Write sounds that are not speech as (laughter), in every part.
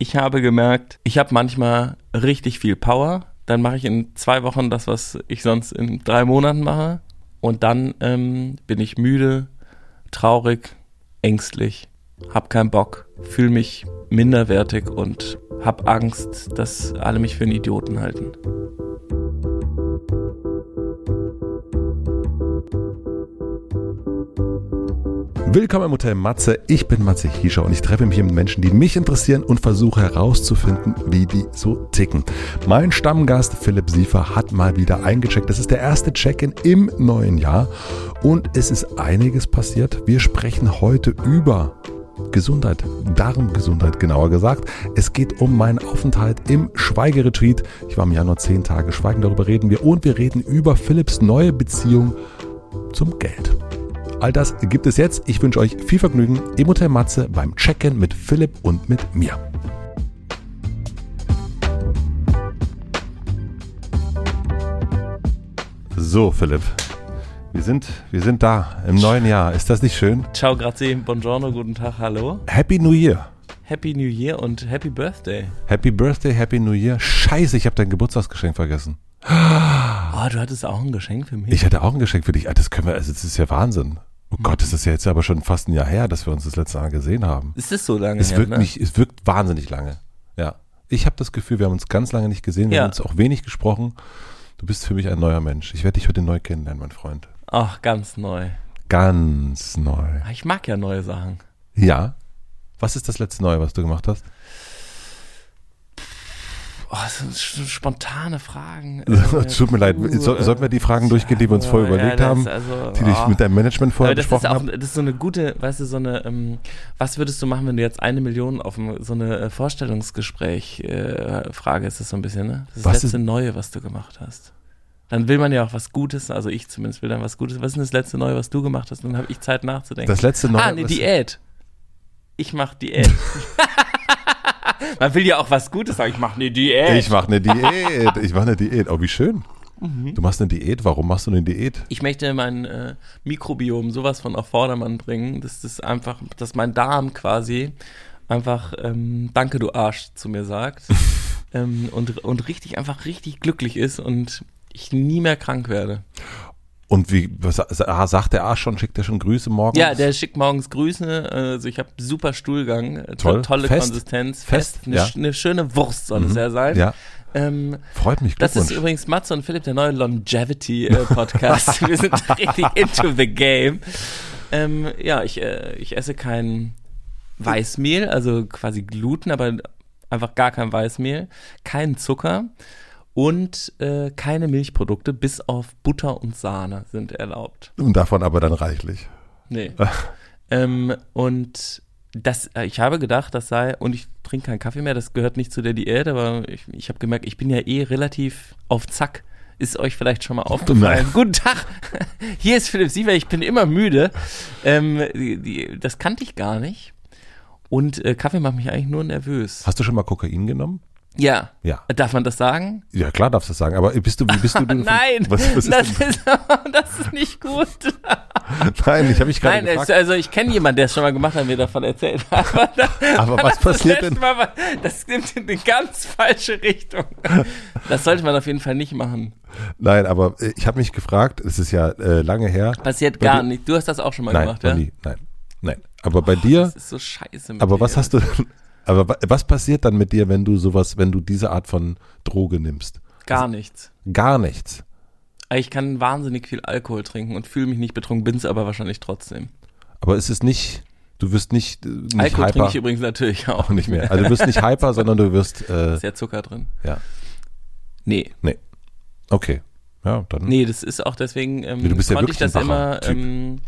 Ich habe gemerkt, ich habe manchmal richtig viel Power. Dann mache ich in zwei Wochen das, was ich sonst in drei Monaten mache. Und dann ähm, bin ich müde, traurig, ängstlich, hab keinen Bock, fühle mich minderwertig und hab Angst, dass alle mich für einen Idioten halten. Willkommen im Hotel Matze. Ich bin Matze Hiescher und ich treffe mich mit Menschen, die mich interessieren und versuche herauszufinden, wie die so ticken. Mein Stammgast Philipp Siefer hat mal wieder eingecheckt. Das ist der erste Check-in im neuen Jahr und es ist einiges passiert. Wir sprechen heute über Gesundheit, Darmgesundheit genauer gesagt. Es geht um meinen Aufenthalt im Schweigeretreat. Ich war im Januar zehn Tage schweigen, darüber reden wir. Und wir reden über Philipps neue Beziehung zum Geld. All das gibt es jetzt. Ich wünsche euch viel Vergnügen im Hotel Matze beim Check-in mit Philipp und mit mir. So, Philipp. Wir sind, wir sind da im neuen Jahr. Ist das nicht schön? Ciao, grazie, buongiorno, guten Tag, hallo. Happy New Year. Happy New Year und Happy Birthday. Happy Birthday, Happy New Year. Scheiße, ich habe dein Geburtstagsgeschenk vergessen. Oh, du hattest auch ein Geschenk für mich. Ich hatte auch ein Geschenk für dich. Ah, Das können wir, also das ist ja Wahnsinn. Oh Gott, das ist ja jetzt aber schon fast ein Jahr her, dass wir uns das letzte Mal gesehen haben. ist das so lange Es her, wirkt ne? nicht, es wirkt wahnsinnig lange. Ja. Ich habe das Gefühl, wir haben uns ganz lange nicht gesehen, wir Ja. haben uns auch wenig gesprochen. Du bist für mich ein neuer Mensch. Ich werde dich heute neu kennenlernen, mein Freund. Ach, ganz neu. Ganz neu. Ah, Ich mag ja neue Sachen. Ja. Was ist das letzte Neue, was du gemacht hast? Oh, das sind sch- spontane Fragen. (laughs) Äh, Tut mir leid. So, sollten wir die Fragen durchgehen, die wir uns ja, vorher ja, überlegt das haben, also, die ich oh. mit deinem Management vorher Aber besprochen auch, habe? das ist so eine gute, weißt du, so eine, ähm, was würdest du machen, wenn du jetzt eine Million auf so eine äh, Vorstellungsgespräch äh, Frage ist das so ein bisschen, ne? Das, ist Was das letzte ist- Neue, was du gemacht hast. Dann will man ja auch was Gutes, also ich zumindest will dann was Gutes. Was ist denn das letzte Neue, was du gemacht hast? Dann habe ich Zeit nachzudenken. Das letzte Neue. ah, eine Diät. Ich mach Diät. (laughs) (laughs) man will ja auch was Gutes sagen. Ich mach eine Diät. Ich mache eine Diät. Ich mache eine Diät. Oh, wie schön. Mhm. Du machst eine Diät. Warum machst du eine Diät? Ich möchte mein äh, Mikrobiom sowas von auf Vordermann bringen, dass das einfach, dass mein Darm quasi einfach ähm, Danke, du Arsch zu mir sagt (laughs) ähm, und, und richtig, einfach richtig glücklich ist und ich nie mehr krank werde. Und wie was, ah, sagt der Arsch schon, schickt er schon Grüße morgens? Ja, der schickt morgens Grüße, also ich habe super Stuhlgang, äh, to Toll. tolle Fest? Konsistenz, Fest, eine, ja. sch- schöne Wurst soll es Mhm. ja sein. Ja, Ähm, freut mich. Das ist übrigens Matze und Philipp, der neue Longevity-Podcast. (laughs) Wir sind richtig into the game. Ähm, ja, ich, äh, ich esse kein Weißmehl, also quasi Gluten, aber einfach gar kein Weißmehl, kein Zucker und äh, keine Milchprodukte, bis auf Butter und Sahne sind erlaubt. Und davon aber dann reichlich. Nee. (laughs) ähm, und das, äh, ich habe gedacht, das sei, und ich trinke keinen Kaffee mehr, das gehört nicht zu der Diät, aber ich, ich habe gemerkt, ich bin ja eh relativ auf Zack. Ist euch vielleicht schon mal aufgefallen? Nein. Guten Tag, (laughs) hier ist Philipp Siever, ich bin immer müde. Ähm, die, die, das kannte ich gar nicht. Und äh, Kaffee macht mich eigentlich nur nervös. Hast du schon mal Kokain genommen? Ja. Ja. Darf man das sagen? Ja, klar darfst du das sagen. Aber bist du, wie bist du denn? (laughs) Nein, Was, was ist das, denn? ist, das (laughs) ist nicht gut. (laughs) Nein, ich habe mich gerade Nein, gefragt. also ich kenne jemanden, der es schon mal gemacht hat, und mir davon erzählt. Aber, da, Aber was passiert denn? Mal das nimmt in eine ganz falsche Richtung. Das sollte man auf jeden Fall nicht machen. Nein, aber äh, ich habe mich gefragt, es ist ja äh, lange her. Passiert gar nicht. Du hast das auch schon mal Nein, gemacht, ja? nie. Nein, nein. Aber bei dir, Das ist so scheiße. Aber dir. was hast du denn, aber wa- was passiert dann mit dir, wenn du sowas, wenn du diese Art von Droge nimmst? Gar nichts. Gar nichts. Ich kann wahnsinnig viel Alkohol trinken und fühle mich nicht betrunken, bin's aber wahrscheinlich trotzdem. Aber es ist nicht, du wirst nicht, äh, nicht Alkohol trinke hyper. ich übrigens natürlich (laughs) auch Auch nicht mehr. Also du wirst nicht hyper, sondern du wirst, äh, Ist ja Zucker drin? ja. Nee. Okay. Ja, dann. Nee, das ist auch deswegen, ähm, Nee, du bist ja konnte ich das immer, ähm,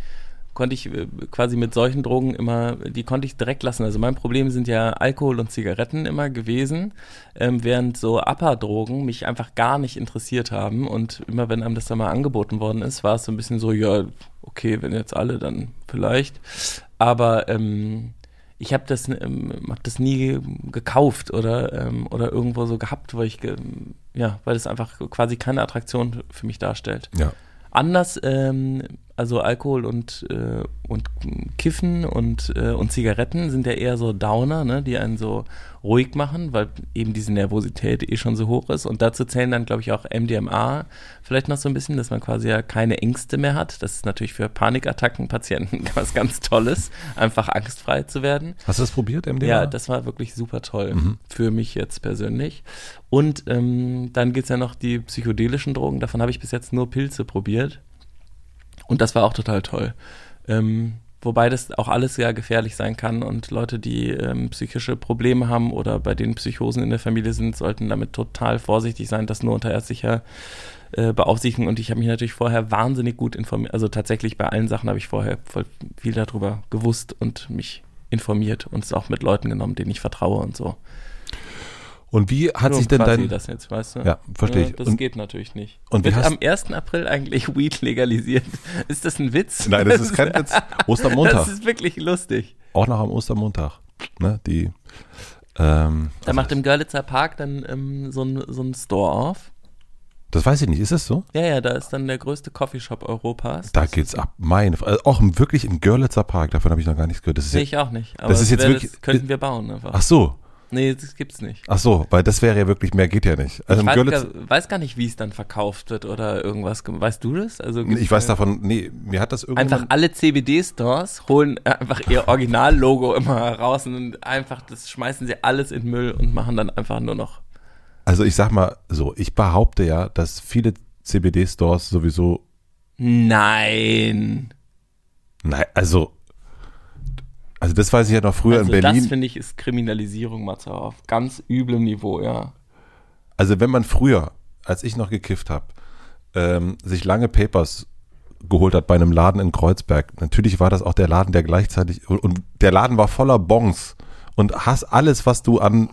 konnte ich äh, quasi mit solchen Drogen immer, die konnte ich direkt lassen. Also mein Problem sind ja Alkohol und Zigaretten immer gewesen, ähm, während so Upper-Drogen mich einfach gar nicht interessiert haben. Und immer wenn einem das dann mal angeboten worden ist, war es so ein bisschen so, ja, okay, wenn jetzt alle, dann vielleicht. Aber ähm, ich habe das, ähm, hab das nie gekauft oder, ähm, oder irgendwo so gehabt, weil ich, ja, weil es einfach quasi keine Attraktion für mich darstellt. Ja. Anders, ähm, also Alkohol und, äh, und Kiffen und, äh, und Zigaretten sind ja eher so Downer, ne, die einen so ruhig machen, weil eben diese Nervosität eh schon so hoch ist. Und dazu zählen dann, glaube ich, auch MDMA vielleicht noch so ein bisschen, dass man quasi ja keine Ängste mehr hat. Das ist natürlich für Panikattacken-Patienten (laughs) was ganz Tolles, einfach angstfrei zu werden. Hast du das probiert, MDMA? Ja, das war wirklich super toll mhm. für mich jetzt persönlich. Und ähm, dann es ja noch die psychedelischen Drogen. Davon habe ich bis jetzt nur Pilze probiert. Und das war auch total toll. Ähm, Wobei das auch alles sehr gefährlich sein kann und Leute, die ähm, psychische Probleme haben oder bei denen Psychosen in der Familie sind, sollten damit total vorsichtig sein, das nur unter ärztlicher äh, Beaufsichtigung. Und ich habe mich natürlich vorher wahnsinnig gut informiert. Also tatsächlich bei allen Sachen habe ich vorher voll viel darüber gewusst und mich informiert und es auch mit Leuten genommen, denen ich vertraue und so. Und wie hat sich denn dein das jetzt, weißt du? Ja, verstehe ich. das und, geht natürlich nicht. Und Wird hast am 1. April eigentlich Weed legalisiert? (laughs) Ist das ein Witz? Nein, das ist kein Witz. (laughs) Ostermontag. Das ist wirklich lustig. Auch noch am Ostermontag. Ne, die ähm, Da macht im Görlitzer Park dann ähm, so ein so ein Store auf. Das weiß ich nicht, ist es so? Ja, ja, da ist dann der größte Coffeeshop Europas. Da geht's ab. Meine, also auch wirklich im Görlitzer Park, davon habe ich noch gar nichts gehört. Das Sehe ich auch nicht. Aber das ist jetzt wirklich, das könnten wir bauen einfach. Ach so, Nee, das gibt's nicht. Ach so, weil das wäre ja wirklich, mehr geht ja nicht. Also ich weiß gar, weiß gar, nicht, wie es dann verkauft wird oder irgendwas. Weißt du das? Also ich weiß davon, nee, mir hat das irgendwie. Einfach alle CBD-Stores holen einfach ihr Originallogo immer raus und einfach, das schmeißen sie alles in Müll und machen dann einfach nur noch. Also ich sag mal so, ich behaupte ja, dass viele CBD-Stores sowieso. Nein. Nein, also also das weiß ich ja noch früher also in Berlin. Das finde ich ist Kriminalisierung, Matze, auf ganz üblem Niveau, ja. Also wenn man früher, als ich noch gekifft habe, ähm, sich lange Papers geholt hat bei einem Laden in Kreuzberg, natürlich war das auch der Laden, der gleichzeitig, und der Laden war voller Bons und hast alles, was du an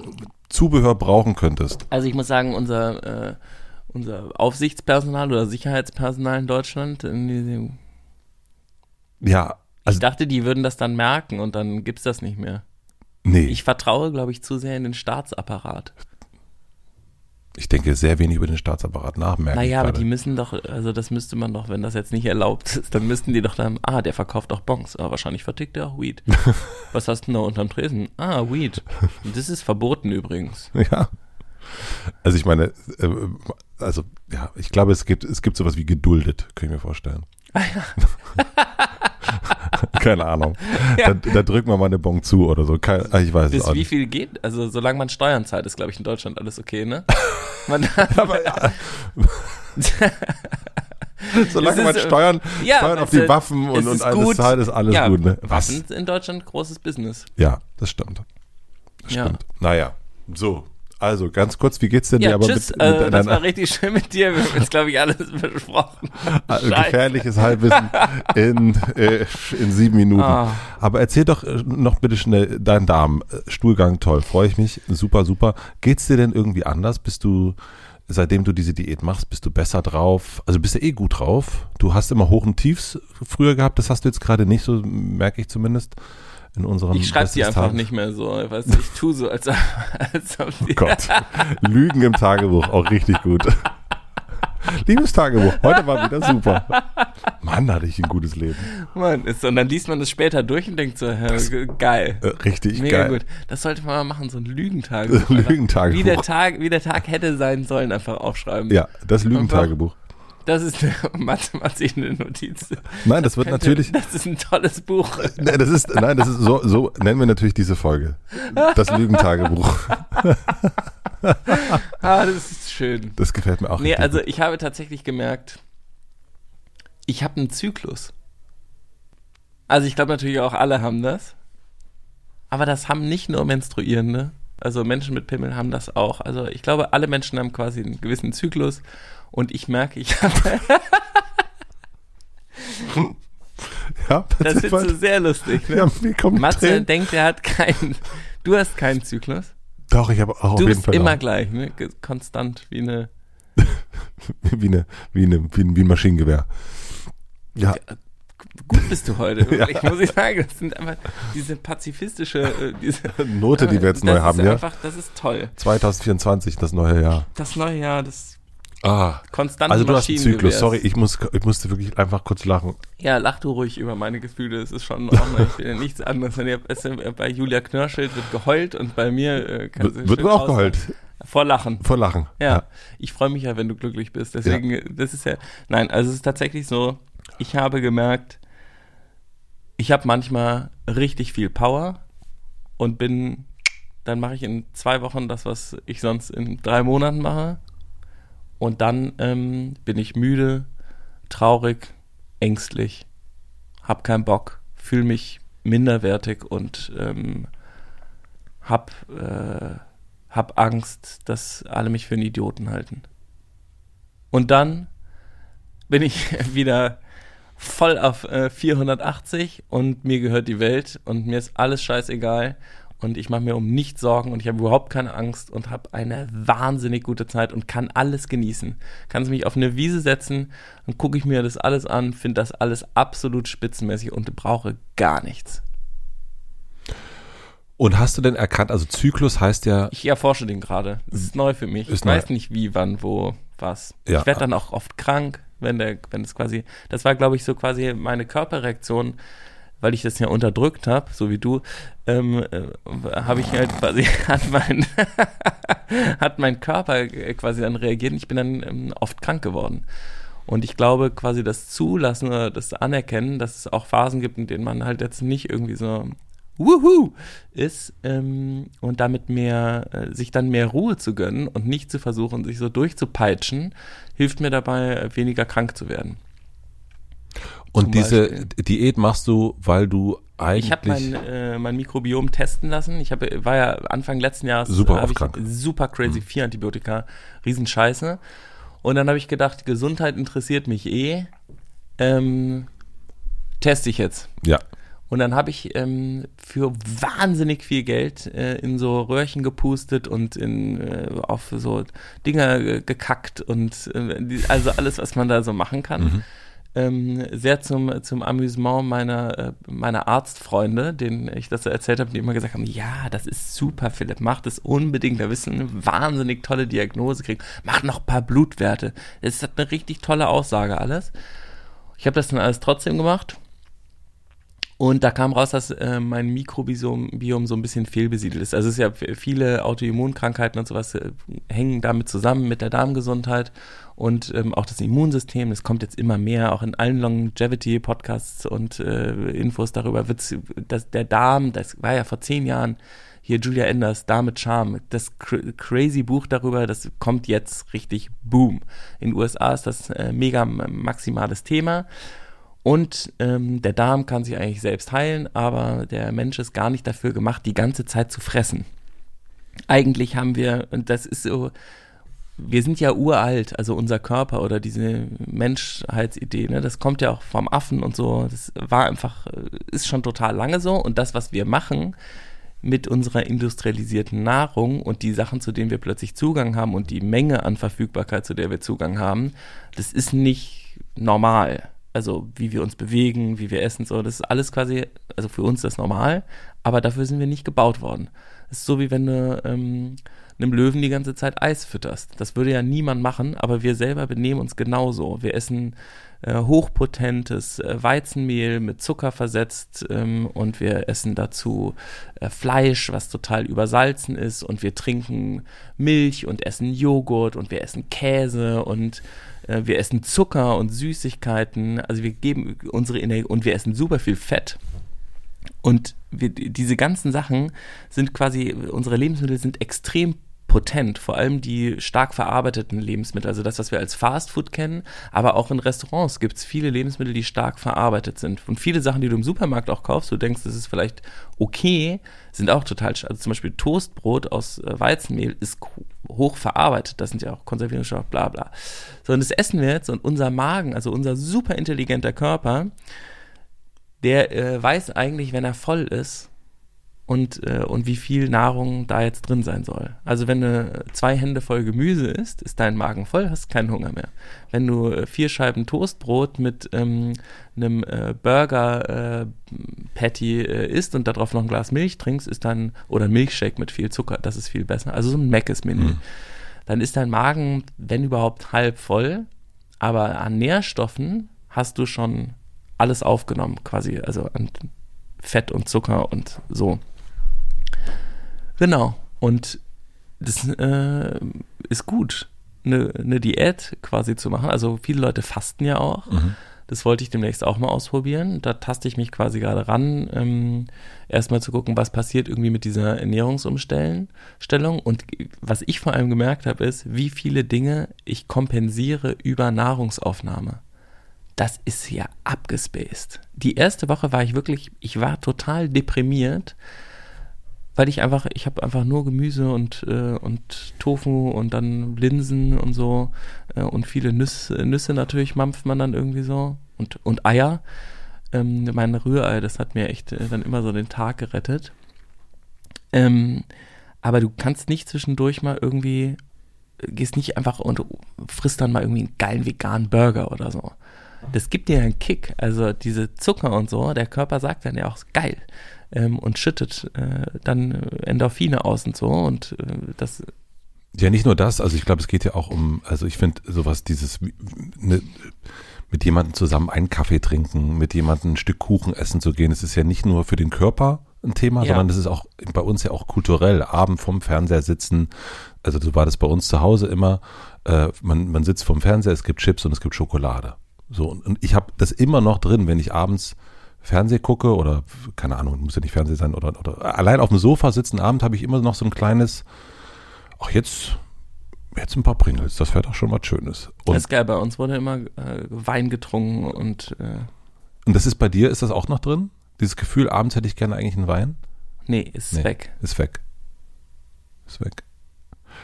Zubehör brauchen könntest. Also ich muss sagen, unser, äh, unser Aufsichtspersonal oder Sicherheitspersonal in Deutschland, in ja, also, ich dachte, die würden das dann merken und dann gibt's das nicht mehr. Nee. Ich vertraue, glaube ich, zu sehr in den Staatsapparat. Ich denke sehr wenig über den Staatsapparat nachmerken. Naja, aber die müssen doch, also das müsste man doch, wenn das jetzt nicht erlaubt ist, dann müssten die doch dann, ah, der verkauft auch Bons. Aber wahrscheinlich vertickt er auch Weed. (laughs) Was hast du denn da unterm Tresen? Ah, Weed. Das ist verboten übrigens. (laughs) Ja. Also ich meine, äh, also ja, ich glaube, es gibt, es gibt sowas wie geduldet, kann ich mir vorstellen. Ah, ja. (laughs) (laughs) Keine Ahnung. Ja. Da, da, drücken wir mal eine Bon zu oder so. Kein, ich weiß Bis es auch wie nicht. viel geht? Also solange man Steuern zahlt, ist glaube ich in Deutschland alles okay, ne? (laughs) Man Aber ja. (laughs) Solange man Steuern, ja, Steuern auf die Waffen und, und alles zahlt, ist alles ja, gut. Ne? Was? Waffen in Deutschland großes Business. Ja, das stimmt. Das stimmt. Naja, so. Also, ganz kurz, wie geht's denn ja, dir aber tschüss, mit, mit äh, Das war richtig schön mit dir. Wir haben jetzt, glaube ich, alles besprochen. Also, gefährliches Halbwissen in, äh, in sieben Minuten. Ah. Aber erzähl doch äh, noch bitte schnell deinen Darm. Äh, Stuhlgang, toll, freue ich mich. Super, super. Geht's dir denn irgendwie anders? Bist du, seitdem du diese Diät machst, bist du besser drauf? Also bist du eh gut drauf? Du hast immer Hoch und Tiefs früher gehabt, das hast du jetzt gerade nicht, so merke ich zumindest in unserem Ich schreibe sie einfach nicht mehr so. Ich, weiß, ich tue so, als, als ob Oh Gott. Lügen im Tagebuch, auch richtig gut. Liebes Tagebuch, heute war wieder super. Mann, hatte ich ein gutes Leben. Mann, ist, und dann liest man das später durch und denkt so, das, geil. Äh, richtig Mega geil. gut. Das sollte man mal machen, so ein Lügentagebuch. (laughs) Lügentagebuch. Wie der, Tag, wie der Tag hätte sein sollen, einfach aufschreiben. Ja, das Lügentagebuch. Das ist eine (laughs) mathematische Notiz. Nein, das wird natürlich. Das ist ein tolles Buch. (laughs) Nein, das ist, nein, das ist so, so nennen wir natürlich diese Folge. Das Lügentagebuch. (laughs) ah, das ist schön. Das gefällt mir auch. Nee, also ich habe tatsächlich gemerkt, ich habe einen Zyklus. Also ich glaube natürlich auch alle haben das. Aber das haben nicht nur Menstruierende. Also Menschen mit Pimmel haben das auch. Also ich glaube, alle Menschen haben quasi einen gewissen Zyklus und ich merke, ich (laughs) habe. ja, das ist so sehr lustig. Ne? Ja, mir kommt Matze Tränen. denkt, er hat keinen. Du hast keinen Zyklus. Doch, ich habe auch du auf jeden Fall. Du bist immer auch. gleich, ne? Konstant wie eine. (laughs) wie eine, wie eine, wie ein, wie ein Maschinengewehr. Ja. Gut bist du heute, (laughs) wirklich, ja. muss ich sagen. Das sind einfach diese pazifistische äh, diese, Note, die wir jetzt neu haben, ja. Einfach, das ist toll. 2024, das neue Jahr. Das neue Jahr, das Ah, Konstante also du hast einen Zyklus. Sorry, ich, muss, ich musste wirklich einfach kurz lachen. Ja, lach du ruhig über meine Gefühle, es ist schon in Ordnung. Ich will ja nichts anderes. Äh, bei Julia Knörschild wird geheult und bei mir äh, kann Wird, wird schön auch geheult. Vor Lachen. Vor Lachen. Ja, ich freue mich ja, wenn du glücklich bist. Deswegen, äh, das ist ja, nein, also es ist tatsächlich so, ich habe gemerkt, ich habe manchmal richtig viel Power und bin, dann mache ich in zwei Wochen das, was ich sonst in drei Monaten mache. Und dann ähm, bin ich müde, traurig, ängstlich, hab keinen Bock, fühle mich minderwertig und ähm, hab, äh, hab Angst, dass alle mich für einen Idioten halten. Und dann bin ich (laughs) wieder voll auf äh, 480 und mir gehört die Welt und mir ist alles scheißegal und ich mache mir um nichts Sorgen und ich habe überhaupt keine Angst und habe eine wahnsinnig gute Zeit und kann alles genießen. Kann mich auf eine Wiese setzen, dann gucke ich mir das alles an, finde das alles absolut spitzenmäßig und brauche gar nichts. Und hast du denn erkannt, also Zyklus heißt ja, Ich erforsche den gerade. Das ist neu für mich. Ich weiß nicht wie, wann, wo, was. Ja. Ich werde dann auch oft krank, wenn der, wenn es quasi, das war glaube ich so quasi meine Körperreaktion, weil ich das ja unterdrückt habe, so wie du, ähm, äh, habe ich halt quasi, (laughs) hat mein, (laughs) hat mein Körper äh, quasi dann reagiert und ich bin dann ähm, oft krank geworden. Und ich glaube, quasi das Zulassen oder das Anerkennen, dass es auch Phasen gibt, in denen man halt jetzt nicht irgendwie so Wuhu ist ähm, und damit mehr, äh, sich dann mehr Ruhe zu gönnen und nicht zu versuchen, sich so durchzupeitschen, hilft mir dabei, äh, weniger krank zu werden. Und diese Beispiel. Diät machst du, weil du eigentlich. Ich habe mein, äh, mein Mikrobiom testen lassen. Ich hab, war ja Anfang letzten Jahres Super äh, oft ich krank. super crazy, vier Antibiotika, Riesenscheiße. Und dann habe ich gedacht, Gesundheit interessiert mich eh. Ähm, teste ich jetzt. ja. Und dann habe ich ähm, für wahnsinnig viel Geld äh, in so Röhrchen gepustet und in, äh, auf so Dinger äh, gekackt und äh, die, also alles, was man da so machen kann. Mhm. Ähm, sehr zum, zum Amüsement meiner, äh, meiner Arztfreunde, denen ich das erzählt habe, die immer gesagt haben, ja, das ist super, Philipp, mach das unbedingt, da du eine wahnsinnig tolle Diagnose kriegen. Mach noch ein paar Blutwerte. Das ist eine richtig tolle Aussage alles. Ich habe das dann alles trotzdem gemacht. Und da kam raus, dass äh, mein Mikrobiom Biom so ein bisschen fehlbesiedelt ist. Also es ist ja viele Autoimmunkrankheiten und sowas äh, hängen damit zusammen mit der Darmgesundheit und ähm, auch das Immunsystem. Das kommt jetzt immer mehr, auch in allen Longevity-Podcasts und äh, Infos darüber wird's, dass der Darm, das war ja vor zehn Jahren hier Julia Enders, Darm mit Charme, das cr crazy Buch darüber, das kommt jetzt richtig boom. In den USA ist das äh, mega maximales Thema. Und ähm, der Darm kann sich eigentlich selbst heilen, aber der Mensch ist gar nicht dafür gemacht, die ganze Zeit zu fressen. Eigentlich haben wir, und das ist so, wir sind ja uralt, also unser Körper oder diese Menschheitsidee, ne, das kommt ja auch vom Affen und so, das war einfach, äh, ist schon total lange so. Und das, was wir machen mit unserer industrialisierten Nahrung und die Sachen, zu denen wir plötzlich Zugang haben und die Menge an Verfügbarkeit, zu der wir Zugang haben, das ist nicht normal also wie wir uns bewegen, wie wir essen, so, das ist alles quasi, also für uns das normal, aber dafür sind wir nicht gebaut worden. Das ist so wie wenn du ähm, einem Löwen die ganze Zeit Eis fütterst. Das würde ja niemand machen, aber wir selber benehmen uns genauso. Wir essen äh, hochpotentes äh, Weizenmehl mit Zucker versetzt ähm, und wir essen dazu äh, Fleisch, was total übersalzen ist und wir trinken Milch und essen Joghurt und wir essen Käse und wir essen Zucker und Süßigkeiten, also wir geben unsere Energie und wir essen super viel Fett. Und wir, diese ganzen Sachen sind quasi, unsere Lebensmittel sind extrem potent, vor allem die stark verarbeiteten Lebensmittel, also das, was wir als Fastfood kennen, aber auch in Restaurants gibt es viele Lebensmittel, die stark verarbeitet sind. Und viele Sachen, die du im Supermarkt auch kaufst, du denkst, das ist vielleicht okay, sind auch total, also zum Beispiel Toastbrot aus äh, Weizenmehl ist hoch verarbeitet, das sind ja auch Konservierungsstoffe, bla bla. So, und das essen wir jetzt und unser Magen, also unser super intelligenter Körper, der äh, weiß eigentlich, wenn er voll ist, und, äh, und wie viel Nahrung da jetzt drin sein soll. Also wenn du zwei Hände voll Gemüse isst, ist dein Magen voll, hast keinen Hunger mehr. Wenn du äh, vier Scheiben Toastbrot mit ähm, einem äh, Burger äh, Patty äh, isst und darauf noch ein Glas Milch trinkst, ist dann, oder ein Milchshake mit viel Zucker, das ist viel besser. Also so ein Mc's-Menü. Mhm. dann ist dein Magen, wenn überhaupt, halb voll. Aber an Nährstoffen hast du schon alles aufgenommen, quasi, also an Fett und Zucker und so. Genau. Und das äh, ist gut, eine, eine Diät quasi zu machen. Also viele Leute fasten ja auch. Mhm. Das wollte ich demnächst auch mal ausprobieren. Da taste ich mich quasi gerade ran, ähm, erstmal zu gucken, was passiert irgendwie mit dieser Ernährungsumstellung. Und was ich vor allem gemerkt habe, ist, wie viele Dinge ich kompensiere über Nahrungsaufnahme. Das ist ja abgespaced. Die erste Woche war ich wirklich, ich war total deprimiert, weil ich einfach, ich habe einfach nur Gemüse und, äh, und Tofu und dann Linsen und so äh, und viele Nüsse, Nüsse natürlich mampft man dann irgendwie so und, und Eier. Ähm, mein Rührei, das hat mir echt äh, dann immer so den Tag gerettet. Ähm, aber du kannst nicht zwischendurch mal irgendwie, gehst nicht einfach und frisst dann mal irgendwie einen geilen veganen Burger oder so. Das gibt dir einen Kick. Also diese Zucker und so, der Körper sagt dann ja auch geil ähm, und schüttet äh, dann Endorphine aus und so und äh, das Ja, nicht nur das, also ich glaube, es geht ja auch um, also ich finde sowas, dieses ne, mit jemandem zusammen einen Kaffee trinken, mit jemandem ein Stück Kuchen essen zu gehen, es ist ja nicht nur für den Körper ein Thema, Ja. sondern es ist auch bei uns ja auch kulturell, Abend vorm Fernseher sitzen, also so war das bei uns zu Hause immer, äh, man, man sitzt vorm Fernseher, es gibt Chips und es gibt Schokolade. So, und, und ich habe das immer noch drin, wenn ich abends Fernseh gucke oder keine Ahnung, muss ja nicht Fernseh sein oder, oder allein auf dem Sofa sitzen Abend habe ich immer noch so ein kleines, ach jetzt, jetzt ein paar Pringles, das wäre doch schon was Schönes. Und, das ist geil. Bei uns wurde immer äh, Wein getrunken und äh, und das ist bei dir, ist das auch noch drin? Dieses Gefühl, abends hätte ich gerne eigentlich einen Wein? nee, ist Nee, weg. Ist weg. Ist weg.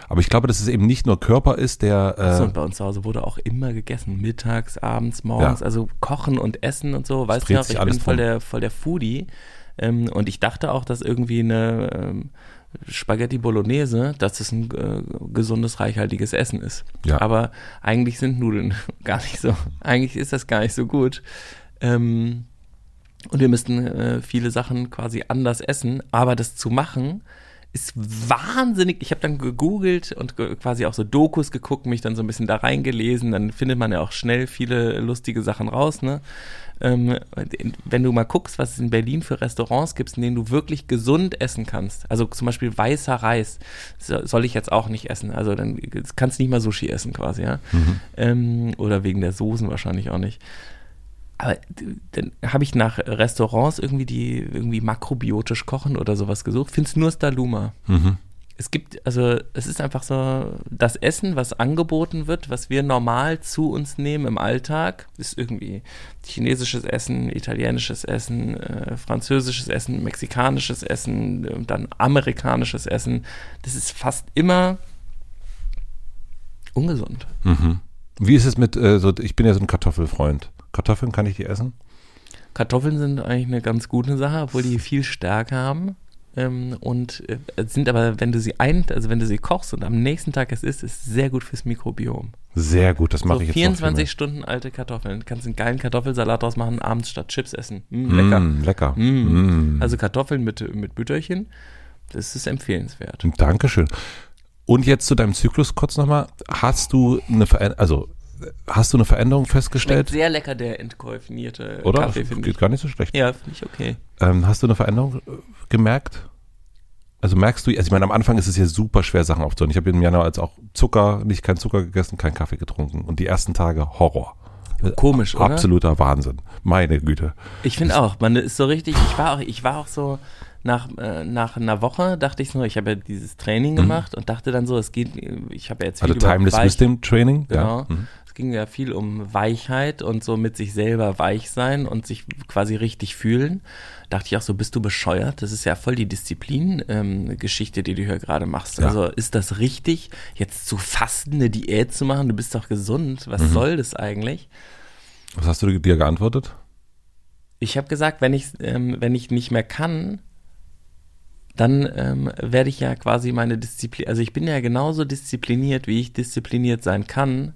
Aber ich glaube, dass es eben nicht nur Körper ist, der äh, So, und bei uns zu Hause wurde auch immer gegessen. Mittags, abends, morgens. Ja. Also kochen und essen und so. Weißt du noch, ich bin voll drum. der, voll der Foodie. Ähm, und ich dachte auch, dass irgendwie eine ähm, Spaghetti Bolognese, dass das ein äh, gesundes, reichhaltiges Essen ist. Ja. Aber eigentlich sind Nudeln (laughs) gar nicht so. Eigentlich ist das gar nicht so gut. Ähm, und wir müssten äh, viele Sachen quasi anders essen. Aber das zu machen, ist wahnsinnig. Ich habe dann gegoogelt und ge quasi auch so Dokus geguckt, mich dann so ein bisschen da reingelesen. Dann findet man ja auch schnell viele lustige Sachen raus. Ne? Ähm, wenn du mal guckst, was es in Berlin für Restaurants gibt, in denen du wirklich gesund essen kannst. Also zum Beispiel weißer Reis so, soll ich jetzt auch nicht essen. Also dann kannst du nicht mal Sushi essen quasi, ja. Ähm, oder wegen der Soßen wahrscheinlich auch nicht. Aber dann habe ich nach Restaurants irgendwie, die irgendwie makrobiotisch kochen oder sowas gesucht. Findest nur Staluma. mhm. Es gibt, also es ist einfach so, das Essen, was angeboten wird, was wir normal zu uns nehmen im Alltag, ist irgendwie chinesisches Essen, italienisches Essen, äh, französisches Essen, mexikanisches Essen, äh, dann amerikanisches Essen. Das ist fast immer ungesund. Mhm. Wie ist es mit, äh, so, ich bin ja so ein Kartoffelfreund. Kartoffeln kann ich die essen? Kartoffeln sind eigentlich eine ganz gute Sache, obwohl die viel Stärke haben. Ähm, und äh, sind aber, wenn du sie ein, also wenn du sie kochst und am nächsten Tag es isst, ist sehr gut fürs Mikrobiom. Sehr gut, das mache So ich jetzt 24 noch Stunden alte Kartoffeln. Du kannst einen geilen Kartoffelsalat draus machen, abends statt Chips essen. Mm, mehr. lecker. Mm, lecker. Mm. Mm. Also Kartoffeln mit, mit Bütterchen, das ist empfehlenswert. Dankeschön. Und jetzt zu deinem Zyklus kurz nochmal. Hast du eine Veränderung, also hast du eine Veränderung Schmeckt festgestellt? sehr lecker, der entkäufinierte Oder? Kaffee, finde Geht ich. gar nicht so schlecht. Ja, finde ich okay. Ähm, hast du eine Veränderung äh, gemerkt? Also merkst du, also ich meine, am Anfang ist es ja super schwer, Sachen aufzuhören. Ich habe im Januar als auch Zucker, nicht kein Zucker gegessen, kein Kaffee getrunken. Und die ersten Tage Horror. Komisch, oder? Absoluter Wahnsinn. Meine Güte. Ich finde auch, man ist so richtig, ich war auch, ich war auch so, nach, äh, nach einer Woche dachte ich so, ich habe ja dieses Training gemacht und dachte dann so, es geht, ich habe ja jetzt viel Mhm. Also Timeless Wisdom Training. Genau. Ja. Mhm. Es ging ja viel um Weichheit und so mit sich selber weich sein und sich quasi richtig fühlen. Dachte ich auch so, bist du bescheuert? Das ist ja voll die Disziplin-Geschichte, die du hier gerade machst. Ja. Also ist das richtig, jetzt zu fasten, eine Diät zu machen? Du bist doch gesund. Was Mhm. soll das eigentlich? Was hast du dir geantwortet? Ich habe gesagt, wenn ich, ähm, wenn ich nicht mehr kann, dann ähm, werde ich ja quasi meine Disziplin, also ich bin ja genauso diszipliniert, wie ich diszipliniert sein kann.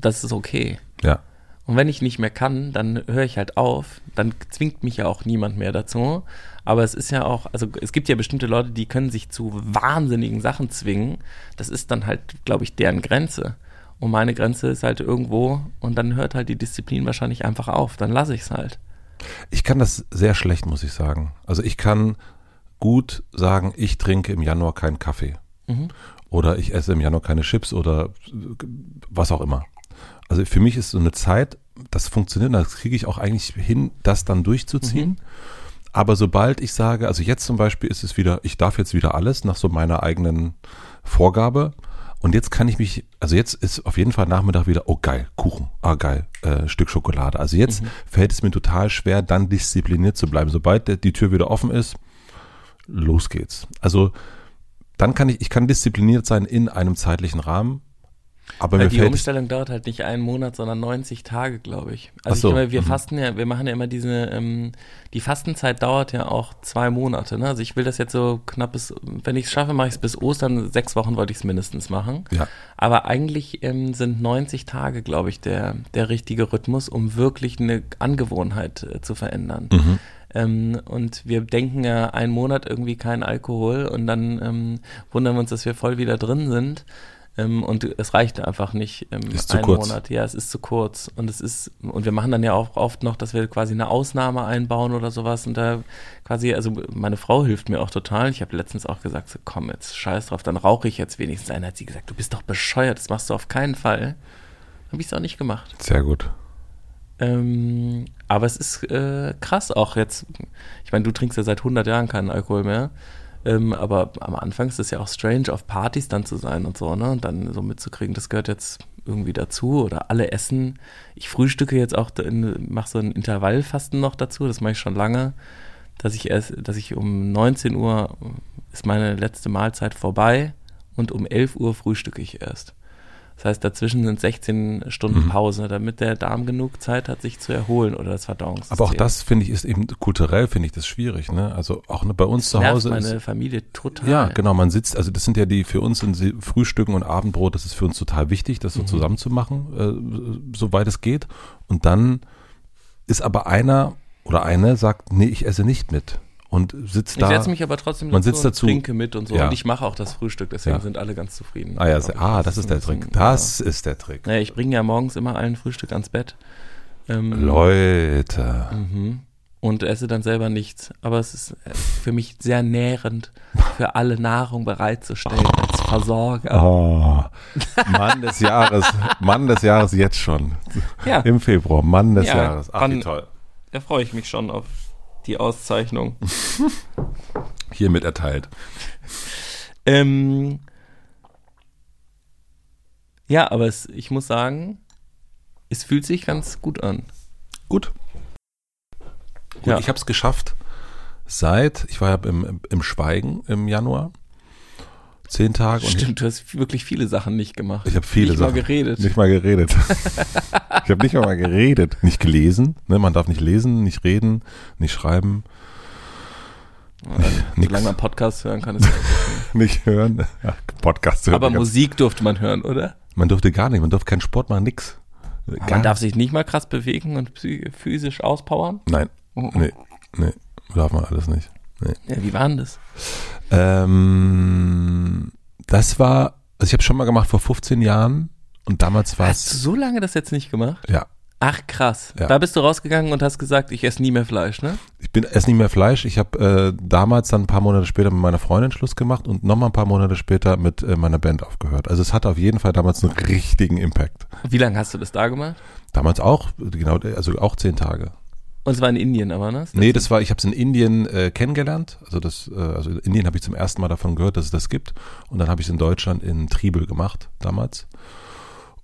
Das ist okay. Ja. Und wenn ich nicht mehr kann, dann höre ich halt auf. Dann zwingt mich ja auch niemand mehr dazu. Aber es ist ja auch, also es gibt ja bestimmte Leute, die können sich zu wahnsinnigen Sachen zwingen. Das ist dann halt, glaube ich, deren Grenze. Und meine Grenze ist halt irgendwo und dann hört halt die Disziplin wahrscheinlich einfach auf. Dann lasse ich es halt. Ich kann das sehr schlecht, muss ich sagen. Also ich kann gut sagen, ich trinke im Januar keinen Kaffee. Mhm. Oder ich esse im Januar keine Chips oder was auch immer. Also für mich ist so eine Zeit, das funktioniert, das kriege ich auch eigentlich hin, das dann durchzuziehen. Mhm. Aber sobald ich sage, also jetzt zum Beispiel ist es wieder, ich darf jetzt wieder alles nach so meiner eigenen Vorgabe. Und jetzt kann ich mich, also jetzt ist auf jeden Fall Nachmittag wieder, oh geil, Kuchen, ah geil, äh, Stück Schokolade. Also jetzt mhm. fällt es mir total schwer, dann diszipliniert zu bleiben. Sobald die Tür wieder offen ist, los geht's. Also dann kann ich, ich kann diszipliniert sein in einem zeitlichen Rahmen, aber Weil die Umstellung dauert halt nicht einen Monat, sondern 90 Tage, glaube ich. Also so. ich meine, wir mhm. fasten ja, wir machen ja immer diese, ähm, die Fastenzeit dauert ja auch zwei Monate. Ne? Also ich will das jetzt so knapp bis, wenn ich es schaffe, mache ich es bis Ostern. Sechs Wochen wollte ich es mindestens machen. Ja. Aber eigentlich ähm, sind 90 Tage, glaube ich, der, der richtige Rhythmus, um wirklich eine Angewohnheit äh, zu verändern. Mhm. Ähm, und wir denken ja einen Monat irgendwie kein Alkohol und dann ähm, wundern wir uns, dass wir voll wieder drin sind. Ähm, und es reicht einfach nicht ähm, ist einen kurz. Monat. Ja, es ist zu kurz. Und es ist, und wir machen dann ja auch oft noch, dass wir quasi eine Ausnahme einbauen oder sowas. Und da quasi, also meine Frau hilft mir auch total. Ich habe letztens auch gesagt, so, komm jetzt, scheiß drauf, dann rauche ich jetzt wenigstens einen. Hat sie gesagt, du bist doch bescheuert, das machst du auf keinen Fall. Habe ich es auch nicht gemacht. Sehr gut. Ähm, aber es ist äh, krass auch jetzt. Ich meine, du trinkst ja seit 100 Jahren keinen Alkohol mehr. Ähm, aber am Anfang ist es ja auch strange, auf Partys dann zu sein und so, ne? Und dann so mitzukriegen, das gehört jetzt irgendwie dazu oder alle essen. Ich frühstücke jetzt auch, mache so ein Intervallfasten noch dazu, das mache ich schon lange, dass ich erst, dass ich um 19 Uhr ist meine letzte Mahlzeit vorbei und um 11 Uhr frühstücke ich erst. Das heißt, dazwischen sind 16 Stunden mhm. Pause, damit der Darm genug Zeit hat, sich zu erholen oder das Verdauungssystem. Aber auch das, finde ich, ist eben kulturell, finde ich das schwierig. Ne? Also auch bei uns das zu Hause meine ist, Familie total. Ja, genau, man sitzt, also das sind ja die, für uns sind Frühstücken und Abendbrot, das ist für uns total wichtig, das so mhm. zusammen zu machen, äh, soweit es geht. Und dann ist aber einer oder eine sagt, nee, ich esse nicht mit und sitzt da. Ich setze mich aber trotzdem man sitzt dazu, trinke mit und so. Ja. Und ich mache auch das Frühstück, deswegen ja. sind alle ganz zufrieden. Ah ja, ah, das, ist der Trick. Das ja. ist der Trick. Naja, ich bringe ja morgens immer allen Frühstück ans Bett. Ähm, Leute. Mhm. Und esse dann selber nichts. Aber es ist äh, für mich sehr nährend, für alle Nahrung bereitzustellen als Versorger. Oh, Mann des Jahres, Mann des Jahres jetzt schon. Ja. Im Februar, Mann des Jahres. Ach, wie toll. Da freue ich mich schon auf die Auszeichnung. (laughs) Hiermit erteilt. Ähm, ja, aber es, ich muss sagen, es fühlt sich ganz gut an. Gut. Gut, ja. ich habe es geschafft seit, ich war ja im, im Schweigen im Januar. Zehn Tage. Stimmt, du hast wirklich viele Sachen nicht gemacht. Ich habe viele nicht Sachen. Nicht mal geredet. Nicht mal geredet. (laughs) ich habe nicht mal, geredet. Nicht gelesen. Ne? Man darf nicht lesen, nicht reden, nicht schreiben. Nicht, solange man Podcast hören kann, ist (laughs) nicht hören. Podcast hören. Aber Musik durfte man hören, oder? Man durfte gar nicht. Man durfte keinen Sport machen, nix. Gar man darf sich nicht mal krass bewegen und physisch auspowern? Nein. Oh, oh. Nee, nee, darf man alles nicht. Nee. Ja, wie war denn das? Ähm, das war, also ich habe schon mal gemacht vor 15 Jahren und damals war es. Hast du so lange das jetzt nicht gemacht? Ja. Ach krass. Ja. Da bist du rausgegangen und hast gesagt, ich esse nie mehr Fleisch, ne? Ich bin esse nie mehr Fleisch. Ich habe äh, damals dann ein paar Monate später mit meiner Freundin Schluss gemacht und nochmal ein paar Monate später mit äh, meiner Band aufgehört. Also es hat auf jeden Fall damals einen richtigen Impact. Wie lange hast du das da gemacht? Damals auch, genau, also auch zehn Tage. Und es war in Indien, aber ne? Nee, das war, ich habe es in Indien äh, kennengelernt. Also das, äh, also in Indien habe ich zum ersten Mal davon gehört, dass es das gibt. Und dann habe ich es in Deutschland in Tribel gemacht damals.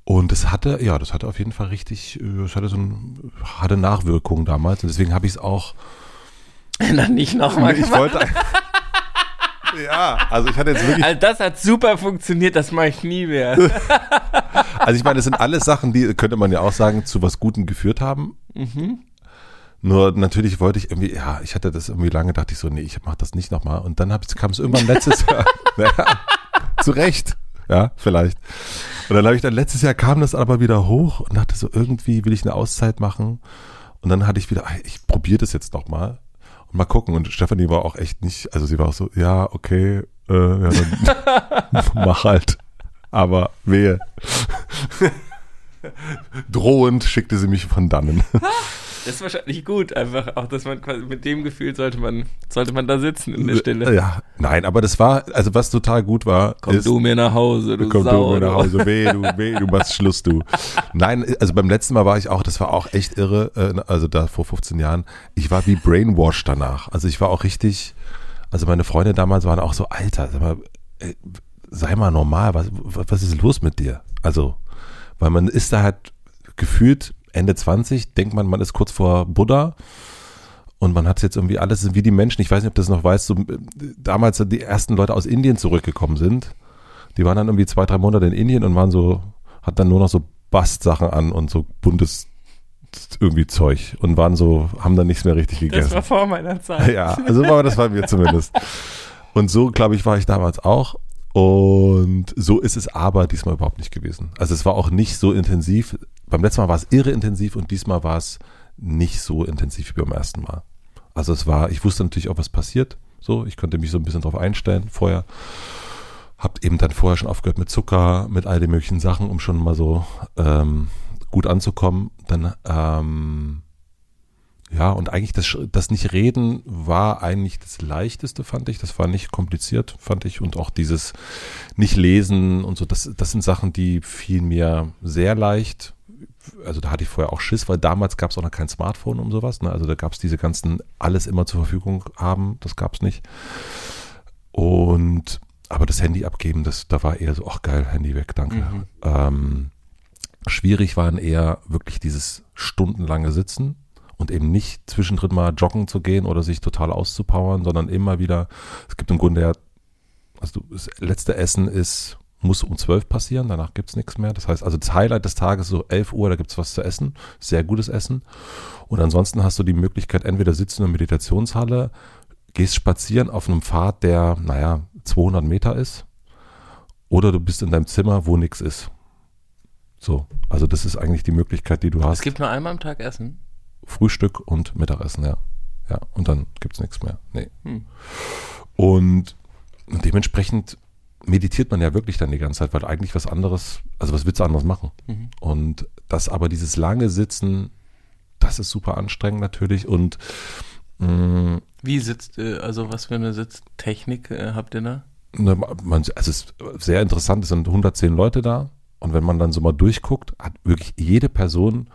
Und es hatte, ja, das hatte auf jeden Fall richtig, äh, es hatte so ein, hatte Nachwirkungen damals. Und deswegen habe ich es auch. (laughs) Dann nicht nochmal Ich wollte. (laughs) Ja, also ich hatte jetzt wirklich. Also das hat super funktioniert, das mache ich nie mehr. (laughs) also ich meine, das sind alles Sachen, die könnte man ja auch sagen, zu was Gutem geführt haben. Mhm. Nur natürlich wollte ich irgendwie, ja, ich hatte das irgendwie lange, dachte ich so, nee, ich mach das nicht nochmal. Und dann kam es irgendwann letztes (laughs) Jahr. (laughs) ja, zu Recht. Ja, vielleicht. Und dann habe ich dann, letztes Jahr kam das aber wieder hoch und dachte so, irgendwie will ich eine Auszeit machen. Und dann hatte ich wieder, ich probiere das jetzt noch mal und mal gucken. Und Stefanie war auch echt nicht, also sie war auch so, ja, okay, äh, ja, dann (laughs) mach halt. Aber wehe. Drohend schickte sie mich von dannen. Das ist wahrscheinlich gut, einfach auch, dass man quasi mit dem Gefühl sollte man, sollte man da sitzen in der Stille. Ja, nein, aber das war, also was total gut war. Komm ist, du mir nach Hause, du komm Sau, du mir nach Hause, weh, du, (laughs) weh, du machst Schluss, du. Nein, also beim letzten Mal war ich auch, das war auch echt irre, äh, also da vor 15 Jahren, ich war wie brainwashed danach. Also ich war auch richtig, also meine Freunde damals waren auch so, Alter, sag mal, ey, sei mal normal, was, was ist los mit dir? Also, weil man ist da halt gefühlt Ende 20, denkt man, man ist kurz vor Buddha und man hat jetzt irgendwie alles wie die Menschen. Ich weiß nicht, ob du das noch weißt, so, damals die ersten Leute aus Indien zurückgekommen sind. Die waren dann irgendwie zwei, drei Monate in Indien und waren so, hat dann nur noch so Bastsachen an und so buntes irgendwie Zeug und waren so, haben dann nichts mehr richtig gegessen. Das war vor meiner Zeit. (laughs) Ja, also war das bei mir zumindest. (laughs) Und so, glaube ich, war ich damals auch. Und so ist es aber diesmal überhaupt nicht gewesen. Also es war auch nicht so intensiv. Beim letzten Mal war es irre intensiv und diesmal war es nicht so intensiv wie beim ersten Mal. Also es war, ich wusste natürlich auch, was passiert. So, ich konnte mich so ein bisschen darauf einstellen vorher. Hab eben dann vorher schon aufgehört mit Zucker, mit all den möglichen Sachen, um schon mal so ähm, gut anzukommen. Dann ähm, ja, und eigentlich das, das Nicht-Reden war eigentlich das Leichteste, fand ich. Das war nicht kompliziert, fand ich. Und auch dieses Nicht-Lesen und so, das, das sind Sachen, die fielen mir sehr leicht. Also da hatte ich vorher auch Schiss, weil damals gab es auch noch kein Smartphone und sowas. Ne? Also da gab es diese ganzen, alles immer zur Verfügung haben, das gab es nicht. Und aber das Handy abgeben, das, da war eher so, ach geil, Handy weg, danke. Mhm. Ähm, schwierig waren eher wirklich dieses stundenlange Sitzen und eben nicht zwischendrin mal joggen zu gehen oder sich total auszupowern, sondern immer wieder, es gibt im Grunde ja, also das letzte Essen ist, muss um zwölf passieren, danach gibt's nichts mehr. Das heißt, also das Highlight des Tages so elf Uhr, da gibt's was zu essen, sehr gutes Essen. Und ansonsten hast du die Möglichkeit, entweder sitzen in der Meditationshalle, gehst spazieren auf einem Pfad, der, naja, 200 Meter ist, oder du bist in deinem Zimmer, wo nichts ist. So, also das ist eigentlich die Möglichkeit, die du hast. Es gibt nur einmal am Tag Essen. Frühstück und Mittagessen, ja. Ja, und dann gibt es nichts mehr. Nee. Hm. Und dementsprechend meditiert man ja wirklich dann die ganze Zeit, weil eigentlich was anderes, also was willst du anderes machen? Mhm. Und das aber dieses lange Sitzen, das ist super anstrengend natürlich und mh, mm, wie sitzt, äh, also was für eine Sitztechnik äh, habt ihr da? Ne, man, also es ist sehr interessant, es sind 110 Leute da und wenn man dann so mal durchguckt, hat wirklich jede Person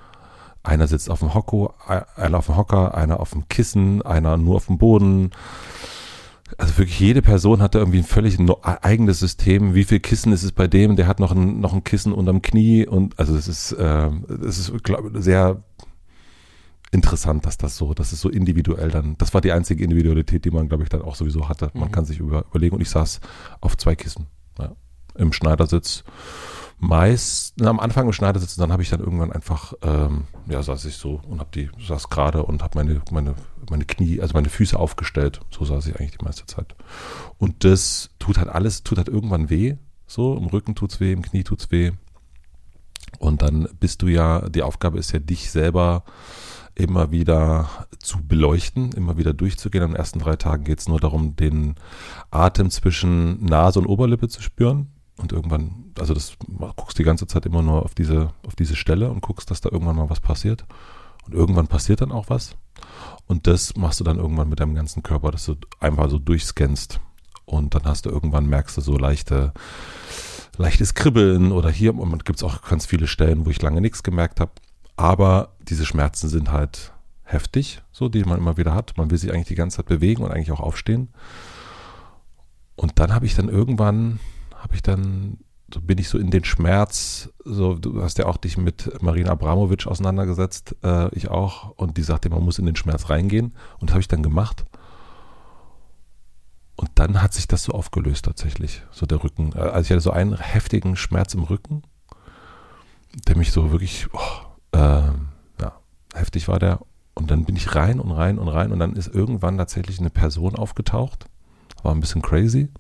einer sitzt auf dem Hocko, einer auf dem Hocker, einer auf dem Kissen, einer nur auf dem Boden. Also wirklich jede Person hat da irgendwie ein völlig eigenes System. Wie viel Kissen ist es bei dem? Der hat noch ein, noch ein Kissen unterm Knie und also es ist, äh, es ist glaub, sehr interessant, dass das so, das ist so individuell dann. Das war die einzige Individualität, die man, glaube ich, dann auch sowieso hatte. Man mhm. kann sich über, überlegen und ich saß auf zwei Kissen ja, im Schneidersitz meist am Anfang im Schneidersitz, dann habe ich dann irgendwann einfach, ähm, ja, saß ich so und habe die, saß gerade und habe meine, meine, meine Knie, also meine Füße aufgestellt. So saß ich eigentlich die meiste Zeit. Und das tut halt alles, tut halt irgendwann weh. So, im Rücken tut's weh, im Knie tut's weh. Und dann bist du ja, die Aufgabe ist ja, dich selber immer wieder zu beleuchten, immer wieder durchzugehen. An den ersten drei Tagen geht's nur darum, den Atem zwischen Nase und Oberlippe zu spüren und irgendwann, also das guckst die ganze Zeit immer nur auf diese, auf diese Stelle und guckst, dass da irgendwann mal was passiert. Und irgendwann passiert dann auch was. Und das machst du dann irgendwann mit deinem ganzen Körper, dass du einfach so durchscannst. Und dann hast du irgendwann merkst du so leichte, leichtes Kribbeln oder hier und gibt es auch ganz viele Stellen, wo ich lange nichts gemerkt habe. Aber diese Schmerzen sind halt heftig, so die man immer wieder hat. Man will sich eigentlich die ganze Zeit bewegen und eigentlich auch aufstehen. Und dann habe ich dann irgendwann habe ich dann, so bin ich so in den Schmerz, so, du hast ja auch dich mit Marina Abramovic auseinandergesetzt, äh, ich auch, und die sagte, man muss in den Schmerz reingehen. Und habe ich dann gemacht. Und dann hat sich das so aufgelöst tatsächlich, so der Rücken. Äh, also ich hatte so einen heftigen Schmerz im Rücken, der mich so wirklich, oh, äh, ja, heftig war der. Und dann bin ich rein und rein und rein und dann ist irgendwann tatsächlich eine Person aufgetaucht. War ein bisschen crazy.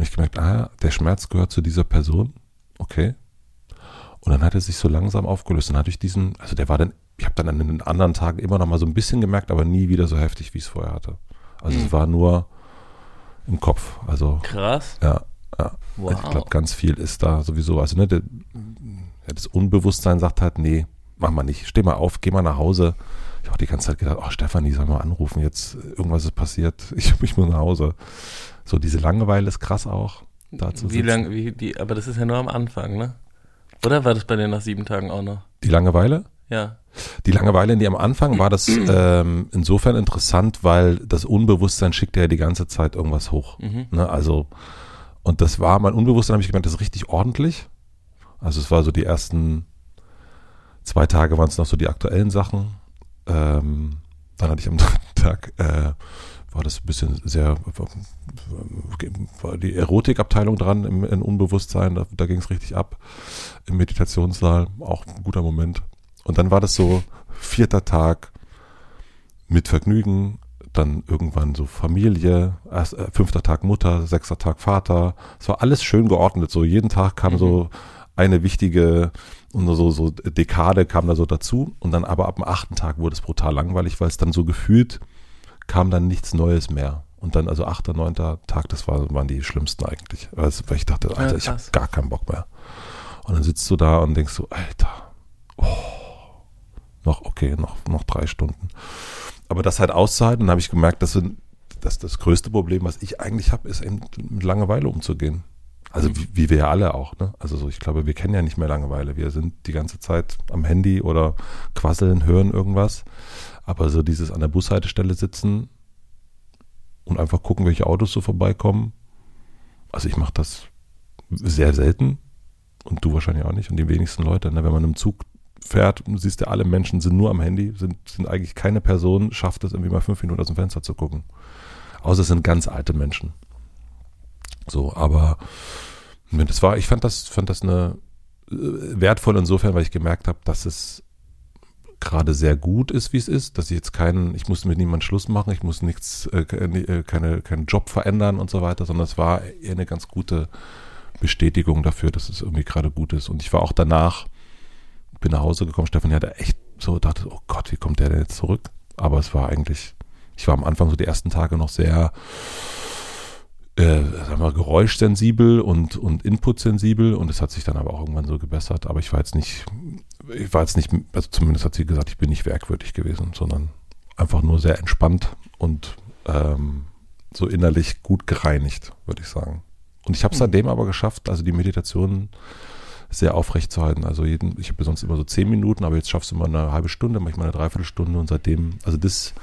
Und ich gemerkt, ah, der Schmerz gehört zu dieser Person. Okay. Und dann hat er sich so langsam aufgelöst. Dann hatte ich diesen, also der war dann, ich habe dann an den anderen Tagen immer noch mal so ein bisschen gemerkt, aber nie wieder so heftig, wie ich es vorher hatte. Also mhm. es war nur im Kopf. Also krass. Ja, ja. Wow. Ich glaube, ganz viel ist da sowieso. Also ne, der, das Unbewusstsein sagt halt, nee, mach mal nicht. Steh mal auf, geh mal nach Hause. Ich habe die ganze Zeit gedacht, oh Stefanie, soll mal anrufen, jetzt irgendwas ist passiert. (laughs) Ich, ich muss nach Hause. So diese Langeweile ist krass auch. Dazu wie lange, wie die, aber das ist ja nur am Anfang, ne? Oder war das bei dir nach sieben Tagen auch noch? Die Langeweile? Ja. Die Langeweile, die am Anfang war das (clears throat) ähm, insofern interessant, weil das Unbewusstsein schickt ja die ganze Zeit irgendwas hoch. Mhm. Ne? Also, und das war mein Unbewusstsein, habe ich gemerkt, das ist richtig ordentlich. Also es war so die ersten zwei Tage waren es noch so die aktuellen Sachen. Ähm, dann hatte ich am dritten (laughs) Tag äh, war das ein bisschen sehr, war die Erotikabteilung dran im, im Unbewusstsein, da, da ging es richtig ab. Im Meditationssaal, auch ein guter Moment. Und dann war das so vierter Tag mit Vergnügen, dann irgendwann so Familie, erst, äh, fünfter Tag Mutter, sechster Tag Vater. Es war alles schön geordnet. So jeden Tag kam mhm. so eine wichtige und so, so Dekade kam da so dazu. Und dann aber ab dem achten Tag wurde es brutal langweilig, weil es dann so gefühlt kam dann nichts Neues mehr. Und dann, also achter, neunter Tag, das war, waren die schlimmsten eigentlich. Also, weil ich dachte, Alter, ja, ich habe gar keinen Bock mehr. Und dann sitzt du da und denkst so, Alter, oh, noch, okay, noch, noch drei Stunden. Aber das halt auszuhalten, dann habe ich gemerkt, dass, dass das größte Problem, was ich eigentlich habe, ist eben mit Langeweile umzugehen. Also wie, wie, wir ja alle auch, ne? Also so, ich glaube, wir kennen ja nicht mehr Langeweile. Wir sind die ganze Zeit am Handy oder quasseln, hören irgendwas. Aber so dieses an der Bushaltestelle sitzen und einfach gucken, welche Autos so vorbeikommen. Also ich mache das sehr selten und du wahrscheinlich auch nicht und die wenigsten Leute. Ne? Wenn man im Zug fährt, siehst du, alle Menschen sind nur am Handy, sind, sind eigentlich keine Person, schafft es irgendwie mal fünf Minuten aus dem Fenster zu gucken. Außer es sind ganz alte Menschen. So, aber das war, ich fand das, fand das eine äh, wertvoll insofern, weil ich gemerkt habe, dass es gerade sehr gut ist, wie es ist, dass ich jetzt keinen, ich musste mit niemandem Schluss machen, ich muss nichts, äh, äh, keine, keinen Job verändern und so weiter, sondern es war eher eine ganz gute Bestätigung dafür, dass es irgendwie gerade gut ist. Und ich war auch danach, bin nach Hause gekommen, Stefan hatte echt so, dachte, oh Gott, wie kommt der denn jetzt zurück? Aber es war eigentlich, ich war am Anfang so die ersten Tage noch sehr, äh, sagen wir, geräuschsensibel und, und inputsensibel und es hat sich dann aber auch irgendwann so gebessert. Aber ich war jetzt nicht ich war jetzt nicht, also zumindest hat sie gesagt, ich bin nicht werkwürdig gewesen, sondern einfach nur sehr entspannt und ähm, so innerlich gut gereinigt, würde ich sagen. Und ich habe es mhm. seitdem aber geschafft, also die Meditation sehr aufrecht zu halten. Also jeden, ich habe sonst immer so zehn Minuten, aber jetzt schaffst du immer eine halbe Stunde, manchmal eine Dreiviertelstunde und seitdem, also das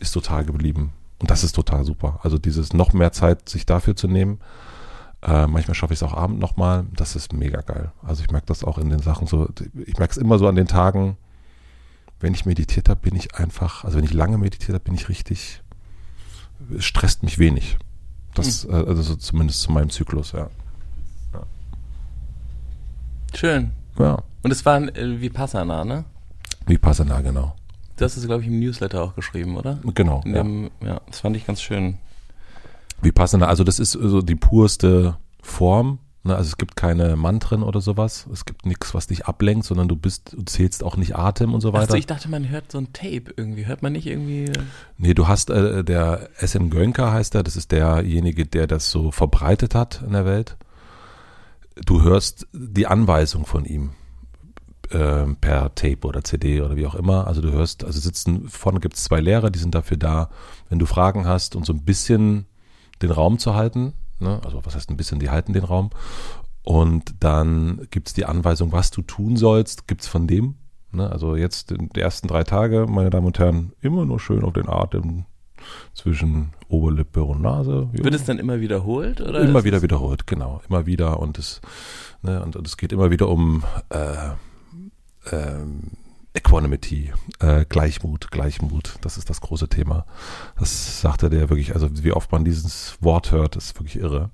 ist total geblieben. Und das ist total super. Also dieses noch mehr Zeit sich dafür zu nehmen, äh, manchmal schaffe ich es auch abend nochmal. Das ist mega geil. Also ich merke das auch in den Sachen so. Ich merke es immer so an den Tagen, wenn ich meditiert habe, bin ich einfach, also wenn ich lange meditiert habe, bin ich richtig, es stresst mich wenig. Das, mhm. also so zumindest zu meinem Zyklus, ja. ja. Schön. Ja. Und es war äh, Vipassana, ne? Vipassana, genau. Das ist, glaube ich, im Newsletter auch geschrieben, oder? Genau. Dem, ja. ja, das fand ich ganz schön. Vipassana, also das ist so die purste Form. Ne? Also es gibt keine Mantren oder sowas. Es gibt nichts, was dich ablenkt, sondern du bist, du zählst auch nicht Atem und so weiter. Also ich dachte, man hört so ein Tape irgendwie. Hört man nicht irgendwie? Nee, du hast, äh, der SM Gönker heißt er, das ist derjenige, der das so verbreitet hat in der Welt. Du hörst die Anweisung von ihm äh, per Tape oder CD oder wie auch immer. Also du hörst, also sitzen, vorne gibt es zwei Lehrer, die sind dafür da, wenn du Fragen hast und so ein bisschen den Raum zu halten. Ne? Also was heißt ein bisschen, die halten den Raum. Und dann gibt es die Anweisung, was du tun sollst, gibt es von dem. Ne? Also jetzt die ersten drei Tage, meine Damen und Herren, immer nur schön auf den Atem zwischen Oberlippe und Nase. Ja. Wird es dann immer wiederholt? Oder immer wieder wiederholt, genau. Immer wieder und es, ne, und, und es geht immer wieder um äh, ähm, Equanimity, äh, Gleichmut, Gleichmut, das ist das große Thema. Das sagte der wirklich, also wie oft man dieses Wort hört, ist wirklich irre.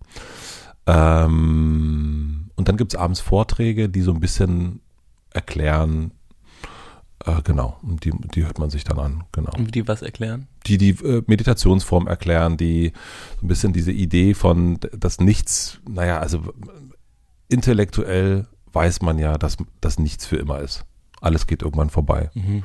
Ähm, und dann gibt es abends Vorträge, die so ein bisschen erklären, äh, genau, die, die hört man sich dann an, genau. Und die was erklären? Die die äh, Meditationsform erklären, die so ein bisschen diese Idee von, dass nichts, naja, also intellektuell weiß man ja, dass das nichts für immer ist. Alles geht irgendwann vorbei. Mhm.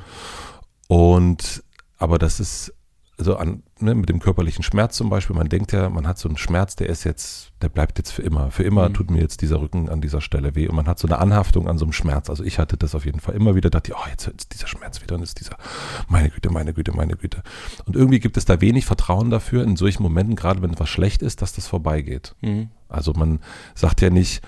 Und aber das ist also an, ne, mit dem körperlichen Schmerz zum Beispiel, man denkt ja, man hat so einen Schmerz, der ist jetzt, der bleibt jetzt für immer. Für immer Mhm. tut mir jetzt dieser Rücken an dieser Stelle weh und man hat so eine Anhaftung an so einem Schmerz. Also ich hatte das auf jeden Fall immer wieder, dachte ich, oh, jetzt ist dieser Schmerz wieder und ist dieser, meine Güte, meine Güte, meine Güte. Und irgendwie gibt es da wenig Vertrauen dafür in solchen Momenten, gerade wenn etwas schlecht ist, dass das vorbeigeht. Mhm. Also man sagt ja nicht,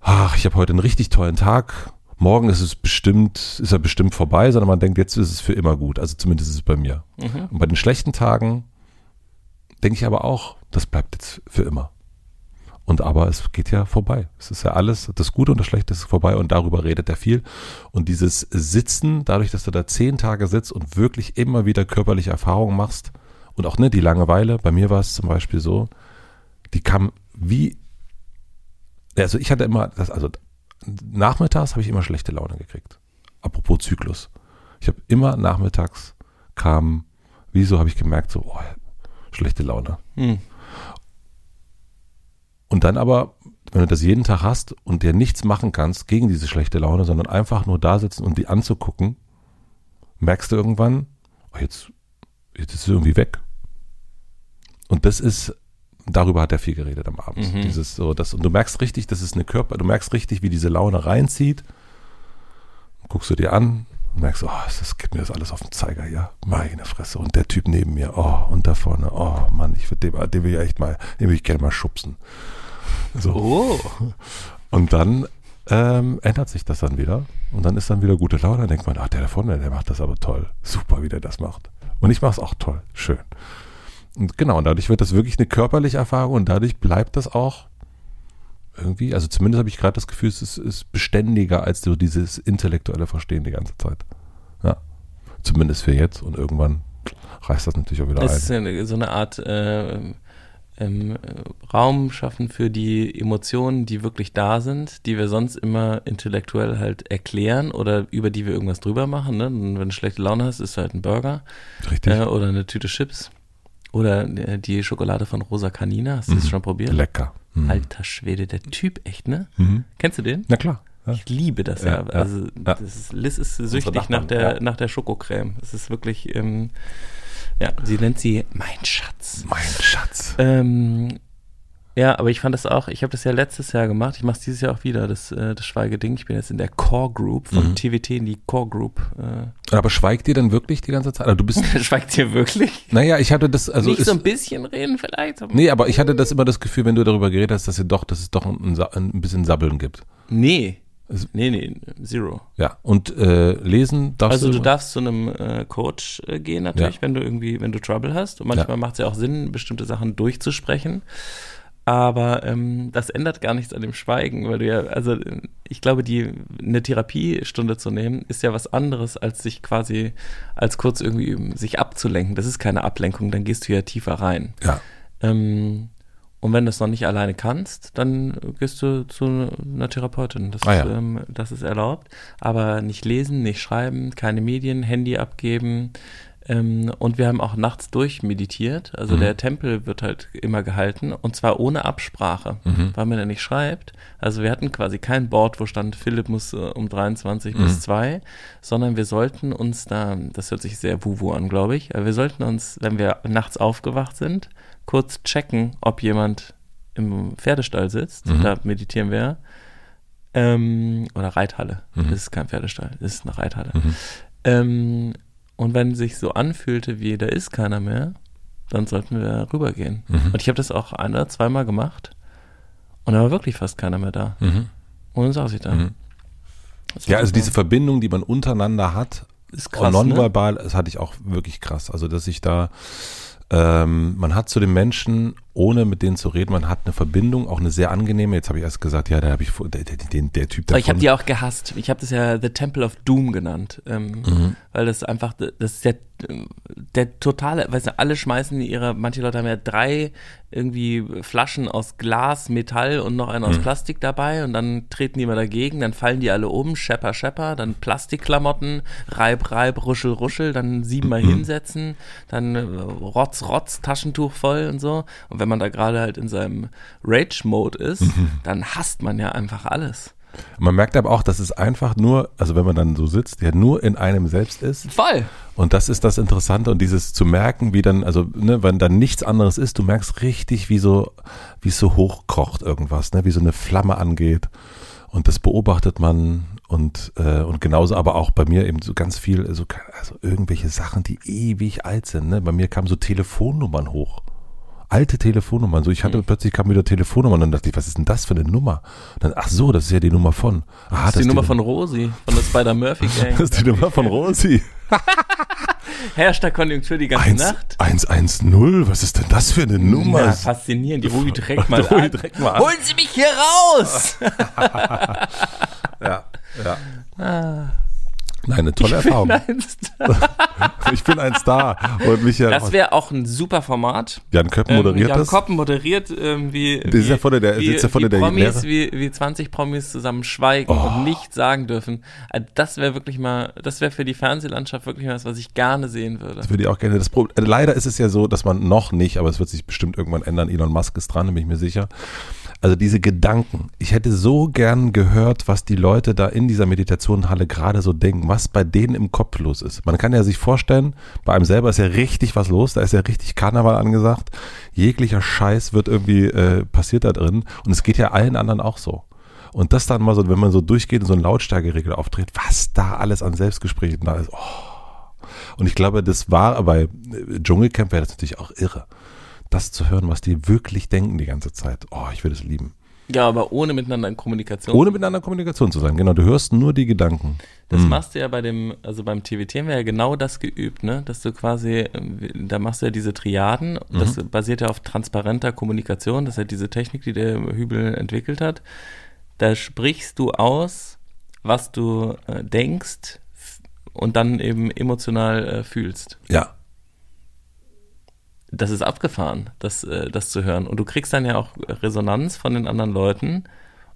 ach, ich habe heute einen richtig tollen Tag, morgen ist es bestimmt, ist er bestimmt vorbei, sondern man denkt, jetzt ist es für immer gut. Also zumindest ist es bei mir. Mhm. Und bei den schlechten Tagen denke ich aber auch, das bleibt jetzt für immer. Und aber es geht ja vorbei. Es ist ja alles, das Gute und das Schlechte ist vorbei und darüber redet er viel. Und dieses Sitzen, dadurch, dass du da zehn Tage sitzt und wirklich immer wieder körperliche Erfahrungen machst und auch ne, die Langeweile, bei mir war es zum Beispiel so, die kam wie, also ich hatte immer, das, also nachmittags habe ich immer schlechte Laune gekriegt. Apropos Zyklus. Ich habe immer nachmittags kam, wieso habe ich gemerkt, so, oh, schlechte Laune. Mhm. Und dann aber, wenn du das jeden Tag hast und dir nichts machen kannst gegen diese schlechte Laune, sondern einfach nur da sitzen und die anzugucken, merkst du irgendwann, oh, jetzt, jetzt ist es irgendwie weg. Und das ist, darüber hat er viel geredet am Abend. Mhm. Dieses so, das, und du merkst richtig, das ist eine Körper, du merkst richtig, wie diese Laune reinzieht. Guckst du dir an und merkst, oh, das gibt mir das alles auf den Zeiger, ja. Meine Fresse. Und der Typ neben mir, oh, und da vorne, oh Mann, ich würde dem, den will ich echt mal, den will ich gerne mal schubsen. So. Oh. Und dann ähm, ändert sich das dann wieder. Und dann ist dann wieder gute Laune. Dann denkt man, ach, der da vorne, der macht das aber toll. Super, wie der das macht. Und ich mache es auch toll. Schön. Und genau, und dadurch wird das wirklich eine körperliche Erfahrung und dadurch bleibt das auch irgendwie, also zumindest habe ich gerade das Gefühl, es ist, ist beständiger als so dieses intellektuelle Verstehen die ganze Zeit. Ja. Zumindest für jetzt und irgendwann reißt das natürlich auch wieder Es ein. ist eine, so eine Art äh, ähm, äh, Raum schaffen für die Emotionen, die wirklich da sind, die wir sonst immer intellektuell halt erklären oder über die wir irgendwas drüber machen. Ne? Und wenn du schlechte Laune hast, ist halt ein Burger Richtig. äh, oder eine Tüte Chips oder äh, die Schokolade von Rosa Canina. Hast du das Mhm. schon probiert? Lecker. Mhm. Alter Schwede, der Typ echt, ne? Mhm. Kennst du den? Na klar. Ja. Ich liebe das Ja, ja. Also ja. Das ist, Liz ist süchtig nach der ja. nach der Schokocreme. Das ist wirklich ähm, ja, sie nennt sie mein Schatz. Mein Schatz. Ähm, ja, aber ich fand das auch, ich habe das ja letztes Jahr gemacht, ich mache es dieses Jahr auch wieder, das, äh, das Schweigeding. Ich bin jetzt in der Core Group von Mhm. TWT in die Core Group. Äh, Aber schweigt ihr denn wirklich die ganze Zeit? Also du bist, (laughs) schweigt hier wirklich? naja, ich hatte das, also Nicht ist, so ein bisschen reden vielleicht? aber- nee, aber ich hatte das immer das Gefühl, wenn du darüber geredet hast, dass ihr doch, dass es doch ein, ein bisschen Sabbeln gibt. Nee. Es- Nee, nee, zero. Ja. Und äh, lesen darfst Also du immer? darfst zu einem äh, Coach äh, gehen natürlich, Ja. wenn du irgendwie, wenn du Trouble hast. Und manchmal Ja. macht es ja auch Sinn, bestimmte Sachen durchzusprechen. Aber ähm, das ändert gar nichts an dem Schweigen, weil du ja, also ich glaube, die eine Therapiestunde zu nehmen, ist ja was anderes, als sich quasi als kurz irgendwie üben, sich abzulenken. Das ist keine Ablenkung, dann gehst du ja tiefer rein. Ja. Ähm, und wenn du es noch nicht alleine kannst, dann gehst du zu einer Therapeutin. Das, Ah, ist, ja. ähm, das ist erlaubt. Aber nicht lesen, nicht schreiben, keine Medien, Handy abgeben. Ähm, und wir haben auch nachts durchmeditiert. Also Mhm. der Tempel wird halt immer gehalten und zwar ohne Absprache, Mhm. weil man ja nicht schreibt. Also wir hatten quasi kein Board, wo stand, Philipp muss äh, um 23 Mhm. bis 2, sondern wir sollten uns da, das hört sich sehr wuwu an, glaube ich, aber wir sollten uns, wenn wir nachts aufgewacht sind, kurz checken, ob jemand im Pferdestall sitzt. Mhm. Da meditieren wir. Ähm, oder Reithalle. Mhm. Das ist kein Pferdestall, das ist eine Reithalle. Mhm. Ähm, und wenn sich so anfühlte, wie da ist keiner mehr, dann sollten wir rübergehen. Mhm. Und ich habe das auch ein oder zweimal gemacht. Und da war wirklich fast keiner mehr da. Mhm. Und dann saß ich da. Mhm. Ja, also super. diese Verbindung, die man untereinander hat, ist krass, ne? nonverbal, das hatte ich auch wirklich krass. Also, dass ich da, ähm, man hat zu den Menschen, ohne mit denen zu reden, man hat eine Verbindung, auch eine sehr angenehme. Jetzt habe ich erst gesagt, ja, da habe ich vor- der, der, der, der Typ Aber ich habe davon- die auch gehasst. Ich habe das ja The Temple of Doom genannt, ähm, Mhm. weil das einfach, das ist der, der totale, weißt du, alle schmeißen ihre, manche Leute haben ja drei irgendwie Flaschen aus Glas, Metall und noch eine aus Mhm. Plastik dabei und dann treten die mal dagegen, dann fallen die alle um, schepper, schepper, dann Plastikklamotten, reib, reib, ruschel, ruschel, dann siebenmal Mhm. hinsetzen, dann äh, rotz, rotz, Taschentuch voll und so. Und wenn man da gerade halt in seinem Rage-Mode ist, Mhm. dann hasst man ja einfach alles. Man merkt aber auch, dass es einfach nur, also wenn man dann so sitzt, ja nur in einem selbst ist. Voll. Und das ist das Interessante und dieses zu merken, wie dann, also ne, wenn dann nichts anderes ist, du merkst richtig, wie so, wie es so hochkocht irgendwas, ne, wie so eine Flamme angeht. Und das beobachtet man und, äh, und genauso aber auch bei mir eben so ganz viel, so, also irgendwelche Sachen, die ewig alt sind. Ne? Bei mir kamen so Telefonnummern hoch alte Telefonnummern. So, ich hatte mhm. plötzlich kam wieder Telefonnummern und dann dachte ich, was ist denn das für eine Nummer? Und dann, ach so, das ist ja die Nummer von. Aha, das ist die, Nummer von Rosi, von der Spider Murphy (laughs) Gang. das ist die Nummer von Rosi. (laughs) Herrscht da Konjunktur die ganze 1, Nacht? 110, was ist denn das für eine Nummer? Ja, faszinierend, die ich direkt mal (laughs) an. Direkt mal an. Holen Sie mich hier raus! ja, ja. Ah. Nein, eine tolle ich Erfahrung. Bin ein (laughs) Star. ich bin ein Star. Und Michael das wäre auch ein super Format. Jan Köppen moderiert ähm, Jan das. Jan Köppen moderiert ähm, wie, das ist ja vorne der, wie, ja vorne wie der Promis, wie, wie 20 Promis zusammen schweigen oh. und nichts sagen dürfen. Äh, das wäre wirklich mal, das wäre für die Fernsehlandschaft wirklich mal was, was ich gerne sehen würde. Das würde ich auch gerne. Das Problem, äh, leider ist es ja so, dass man noch nicht, aber es wird sich bestimmt irgendwann ändern. Elon Musk ist dran, bin ich mir sicher also diese Gedanken. Ich hätte so gern gehört, was die Leute da in dieser Meditationenhalle gerade so denken, was bei denen im Kopf los ist. Man kann ja sich vorstellen, bei einem selber ist ja richtig was los, da ist ja richtig Karneval angesagt. Jeglicher Scheiß wird irgendwie äh, passiert da drin und es geht ja allen anderen auch so. Und das dann mal so, wenn man so durchgeht und so einen Lautstärkeregel auftritt, was da alles an Selbstgesprächen da ist. Oh. Und ich glaube, das war bei Dschungelcamp wäre das natürlich auch irre das zu hören, was die wirklich denken die ganze Zeit. Oh, ich würde es lieben. Ja, aber ohne miteinander in Kommunikation. Ohne miteinander in Kommunikation zu sein, genau. Du hörst nur die Gedanken. Das hm. machst du ja bei dem, also beim TWT haben wir ja genau das geübt, ne? Dass du quasi, da machst du ja diese Triaden, mhm. das basiert ja auf transparenter Kommunikation, das ist ja diese Technik, die der Hübel entwickelt hat. Da sprichst du aus, was du äh, denkst und dann eben emotional äh, fühlst. Ja das ist abgefahren, das, äh, das zu hören. Und du kriegst dann ja auch Resonanz von den anderen Leuten,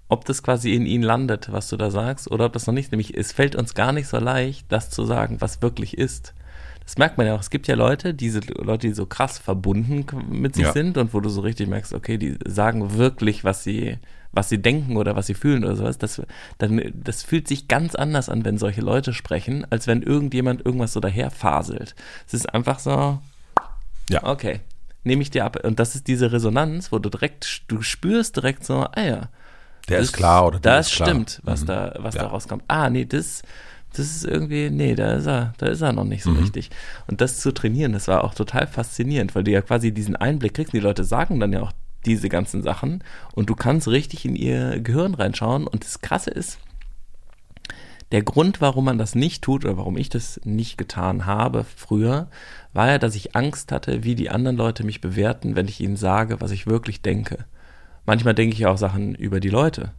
ob das quasi in ihnen landet, was du da sagst, oder ob das noch nicht. Nämlich, es fällt uns gar nicht so leicht, das zu sagen, was wirklich ist. Das merkt man ja auch. Es gibt ja Leute, diese Leute, die so krass verbunden mit sich ja. sind und wo du so richtig merkst, okay, die sagen wirklich, was sie, was sie denken oder was sie fühlen oder sowas. Das, dann, das fühlt sich ganz anders an, wenn solche Leute sprechen, als wenn irgendjemand irgendwas so daher faselt. Es ist einfach so, ja. Okay. Nehme ich dir ab. Und das ist diese Resonanz, wo du direkt, du spürst direkt so, ah ja. Der das, ist klar oder Das ist stimmt, was mhm. da, was ja. da rauskommt. Ah, nee, das, das ist irgendwie, nee, da ist er, da ist er noch nicht so mhm. richtig. Und das zu trainieren, das war auch total faszinierend, weil du ja quasi diesen Einblick kriegst. Die Leute sagen dann ja auch diese ganzen Sachen und du kannst richtig in ihr Gehirn reinschauen. Und das Krasse ist, der Grund, warum man das nicht tut oder warum ich das nicht getan habe früher, war ja, dass ich Angst hatte, wie die anderen Leute mich bewerten, wenn ich ihnen sage, was ich wirklich denke. Manchmal denke ich auch Sachen über die Leute.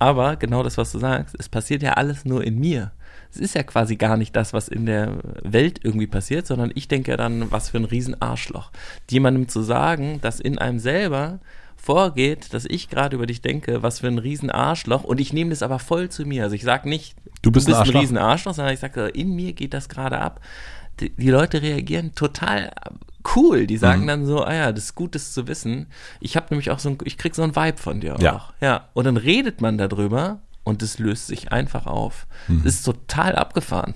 Aber genau das, was du sagst, es passiert ja alles nur in mir. Es ist ja quasi gar nicht das, was in der Welt irgendwie passiert, sondern ich denke ja dann, was für ein Riesenarschloch. Jemandem zu sagen, dass in einem selber vorgeht, dass ich gerade über dich denke, was für ein Riesenarschloch und ich nehme das aber voll zu mir. Also ich sage nicht, du bist, du bist ein, ein Riesenarschloch, sondern ich sage, in mir geht das gerade ab. Die, die, Leute reagieren total cool. Die sagen mhm. dann so, ah ja, das ist gut, das zu wissen. Ich habe nämlich auch so ein, ich krieg so ein Vibe von dir ja. auch. Ja. Und dann redet man darüber und es löst sich einfach auf. Mhm. Das ist total abgefahren.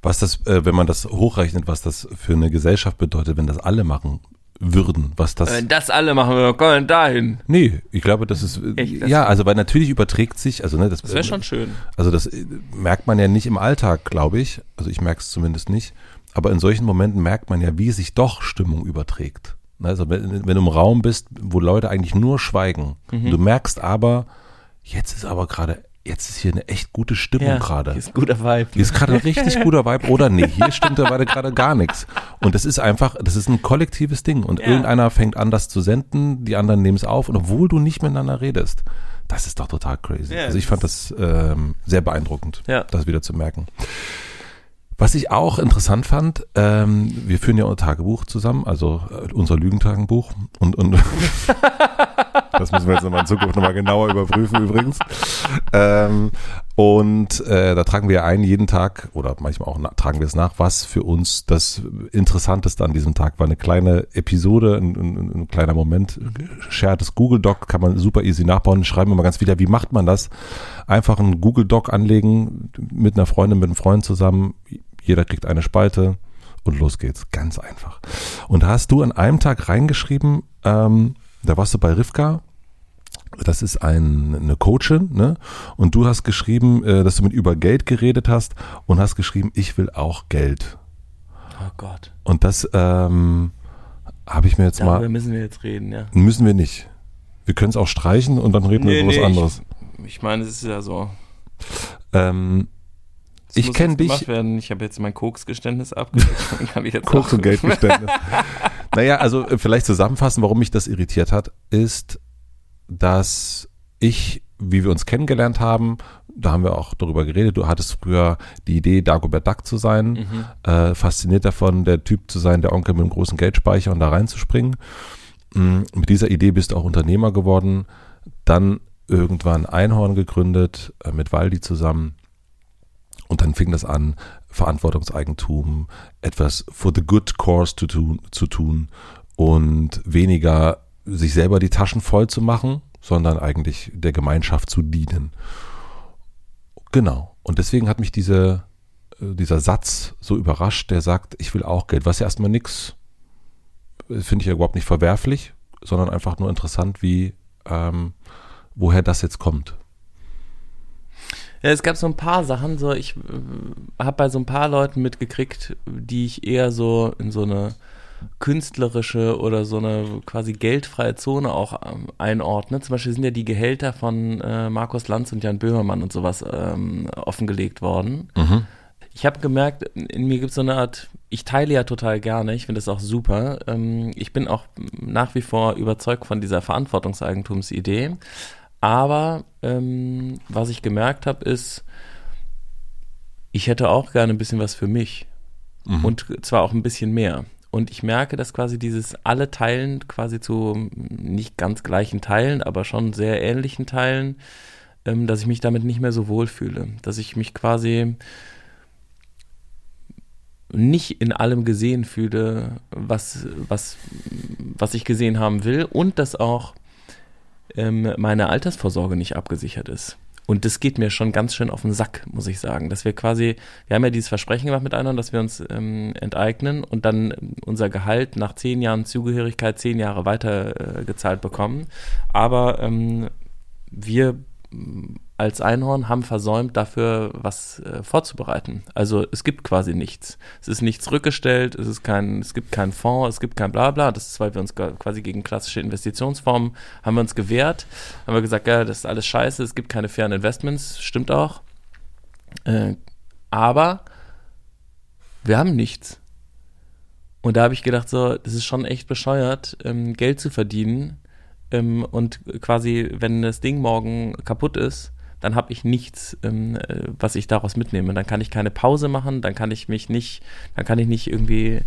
Was das, äh, wenn man das hochrechnet, was das für eine Gesellschaft bedeutet, wenn das alle machen, würden, was das. Wenn das alle machen, wir kommen dahin. Nee, ich glaube, das ist. Echt, das ja, also weil natürlich überträgt sich, also ne, das, das wäre schon schön. Also das äh, merkt man ja nicht im Alltag, glaube ich. Also ich merke es zumindest nicht. Aber in solchen Momenten merkt man ja, wie sich doch Stimmung überträgt. Also wenn, wenn du im Raum bist, wo Leute eigentlich nur schweigen, mhm. du merkst aber, jetzt ist aber gerade jetzt ist hier eine echt gute Stimmung ja, gerade. Hier ist ein guter Vibe. Hier ist gerade ein richtig (laughs) guter Vibe oder nee, hier stimmt dabei gerade gar nichts. Und das ist einfach, das ist ein kollektives Ding und ja. irgendeiner fängt an, das zu senden, die anderen nehmen es auf und obwohl du nicht miteinander redest, das ist doch total crazy. Ja, also ich fand das ähm, sehr beeindruckend, das wieder zu merken. Was ich auch interessant fand, ähm, wir führen ja unser Tagebuch zusammen, also äh, unser Lügentagebuch und, und (laughs) Das müssen wir jetzt nochmal in Zukunft nochmal genauer überprüfen übrigens. Ähm, und äh, da tragen wir ein jeden Tag oder manchmal auch tragen wir es nach, was für uns das Interessanteste an diesem Tag war. Eine kleine Episode, ein, ein, ein kleiner Moment. Shared Google Doc kann man super easy nachbauen. Schreiben wir mal ganz wieder, wie macht man das? Einfach ein Google Doc anlegen mit einer Freundin, mit einem Freund zusammen. Jeder kriegt eine Spalte und los geht's. Ganz einfach. Und da hast du an einem Tag reingeschrieben, ähm, da warst du bei Rivka das ist ein, eine Coachin, ne? Und du hast geschrieben, äh, dass du mit über Geld geredet hast und hast geschrieben, ich will auch Geld. Oh Gott. Und das ähm, habe ich mir jetzt Darüber mal. müssen wir jetzt reden, ja. Müssen wir nicht. Wir können es auch streichen und dann reden wir über was anderes. Ich, ich meine, es ist ja so. Ähm, Es ich kenne dich. Werden. Ich habe jetzt mein Koksgeständnis abgegeben. (laughs) Koks und Geldgeständnis. (laughs) naja, also äh, vielleicht zusammenfassen, warum mich das irritiert hat, ist, dass ich, wie wir uns kennengelernt haben, da haben wir auch darüber geredet, du hattest früher die Idee, Dagobert Duck zu sein, Mhm. äh, fasziniert davon, der Typ zu sein, der Onkel mit dem großen Geldspeicher und da reinzuspringen. Mm, Mit dieser Idee bist du auch Unternehmer geworden, dann irgendwann Einhorn gegründet, äh, mit Waldi zusammen. Und dann fing das an, Verantwortungseigentum, etwas for the good cause zu tun, zu tun und weniger sich selber die Taschen voll zu machen, sondern eigentlich der Gemeinschaft zu dienen. Genau. Und deswegen hat mich diese, äh, dieser Satz so überrascht, der sagt, ich will auch Geld, was ja erstmal nix, äh, finde ich ja überhaupt nicht verwerflich, sondern einfach nur interessant, wie, ähm, woher das jetzt kommt. Ja, es gab so ein paar Sachen, so ich äh, habe bei so ein paar Leuten mitgekriegt, die ich eher so in so eine künstlerische oder so eine quasi geldfreie Zone auch ähm, einordne. Zum Beispiel sind ja die Gehälter von äh, Markus Lanz und Jan Böhmermann und sowas ähm, offengelegt worden. Ich habe gemerkt, in mir gibt es so eine Art, ich teile ja total gerne, ich finde das auch super. Ähm, ich bin auch nach wie vor überzeugt von dieser Verantwortungseigentumsidee. Aber ähm, was ich gemerkt habe, ist, ich hätte auch gerne ein bisschen was für mich. Und zwar auch ein bisschen mehr. Und ich merke, dass quasi dieses alle Teilen quasi zu nicht ganz gleichen Teilen, aber schon sehr ähnlichen Teilen, ähm, dass ich mich damit nicht mehr so wohl fühle. Dass ich mich quasi nicht in allem gesehen fühle, was, was, was ich gesehen haben will und dass auch ähm, meine Altersvorsorge nicht abgesichert ist. Und das geht mir schon ganz schön auf den Sack, muss ich sagen. Dass wir quasi, wir haben ja dieses Versprechen gemacht mit einer, dass wir uns ähm, enteignen und dann unser Gehalt nach zehn Jahren Zugehörigkeit zehn Jahre weiter äh, bekommen. Aber ähm, wir als Einhorn haben versäumt, dafür was äh, vorzubereiten. Also es gibt quasi nichts. Es ist nichts rückgestellt, es ist kein, es gibt keinen Fonds, es gibt kein Blabla. Das ist, weil wir uns quasi gegen klassische Investitionsformen haben wir uns gewehrt, haben wir gesagt, ja, das ist alles scheiße, es gibt keine fairen Investments, stimmt auch. Äh, aber wir haben nichts. Und da habe ich gedacht, so, das ist schon echt bescheuert, ähm, Geld zu verdienen. Ähm, und quasi, wenn das Ding morgen kaputt ist, dann habe ich nichts, ähm, äh, was ich daraus mitnehme. Dann kann ich keine Pause machen, dann kann ich mich nicht, dann kann ich nicht irgendwie,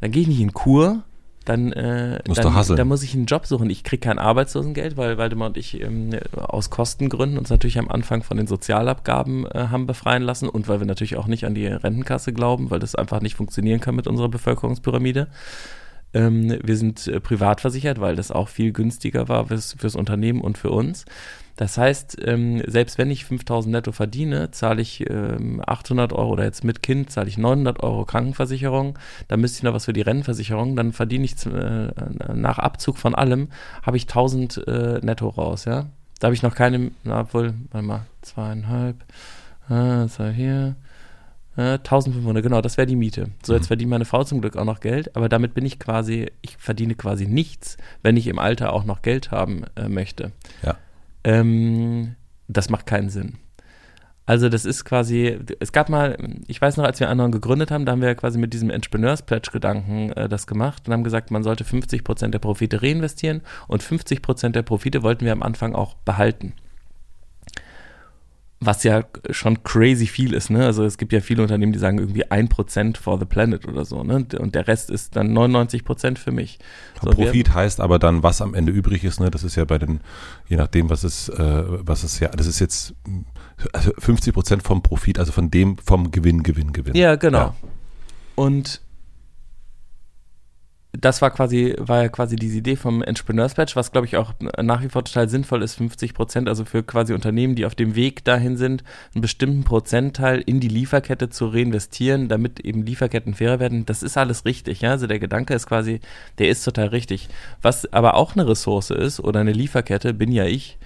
dann gehe ich nicht in Kur, dann, äh, dann, dann muss ich einen Job suchen. Ich kriege kein Arbeitslosengeld, weil Waldemar und ich ähm, aus Kostengründen uns natürlich am Anfang von den Sozialabgaben äh, haben befreien lassen und weil wir natürlich auch nicht an die Rentenkasse glauben, weil das einfach nicht funktionieren kann mit unserer Bevölkerungspyramide. Ähm, wir sind äh, privat versichert, weil das auch viel günstiger war fürs, fürs Unternehmen und für uns. Das heißt, ähm, selbst wenn ich 5000 netto verdiene, zahle ich ähm, 800 Euro oder jetzt mit Kind zahle ich 900 Euro Krankenversicherung. Dann müsste ich noch was für die Rentenversicherung. Dann verdiene ich äh, nach Abzug von allem, habe ich 1000 äh, netto raus, ja. Da habe ich noch keine, na wohl, warte mal, zweieinhalb, äh, das war hier, äh, 1500, genau, das wäre die Miete. So, jetzt verdient meine Frau zum Glück auch noch Geld, aber damit bin ich quasi, ich verdiene quasi nichts, wenn ich im Alter auch noch Geld haben äh, möchte. Ja. Ähm, das macht keinen Sinn. Also das ist quasi, es gab mal, ich weiß noch, als wir anderen gegründet haben, da haben wir quasi mit diesem Entrepreneurs-Pledge-Gedanken äh, das gemacht und haben gesagt, man sollte 50% der Profite reinvestieren und 50% der Profite wollten wir am Anfang auch behalten. Was ja schon crazy viel ist, ne? Also es gibt ja viele Unternehmen, die sagen irgendwie ein Prozent for the planet oder so, ne? Und der Rest ist dann 99 Prozent für mich. So, Profit heißt aber dann, was am Ende übrig ist, ne? Das ist ja bei den, je nachdem, was es, äh, was es ja, das ist jetzt also 50 Prozent vom Profit, also von dem, vom Gewinn, Gewinn, Gewinn. Ja, genau. Ja. Und das war quasi, war ja quasi diese Idee vom Entrepreneurs Badge, was glaube ich auch nach wie vor total sinnvoll ist, 50 Prozent, also für quasi Unternehmen, die auf dem Weg dahin sind, einen bestimmten Prozentteil in die Lieferkette zu reinvestieren, damit eben Lieferketten fairer werden. Das ist alles richtig, ja. Also der Gedanke ist quasi, der ist total richtig. Was aber auch eine Ressource ist oder eine Lieferkette, bin ja ich,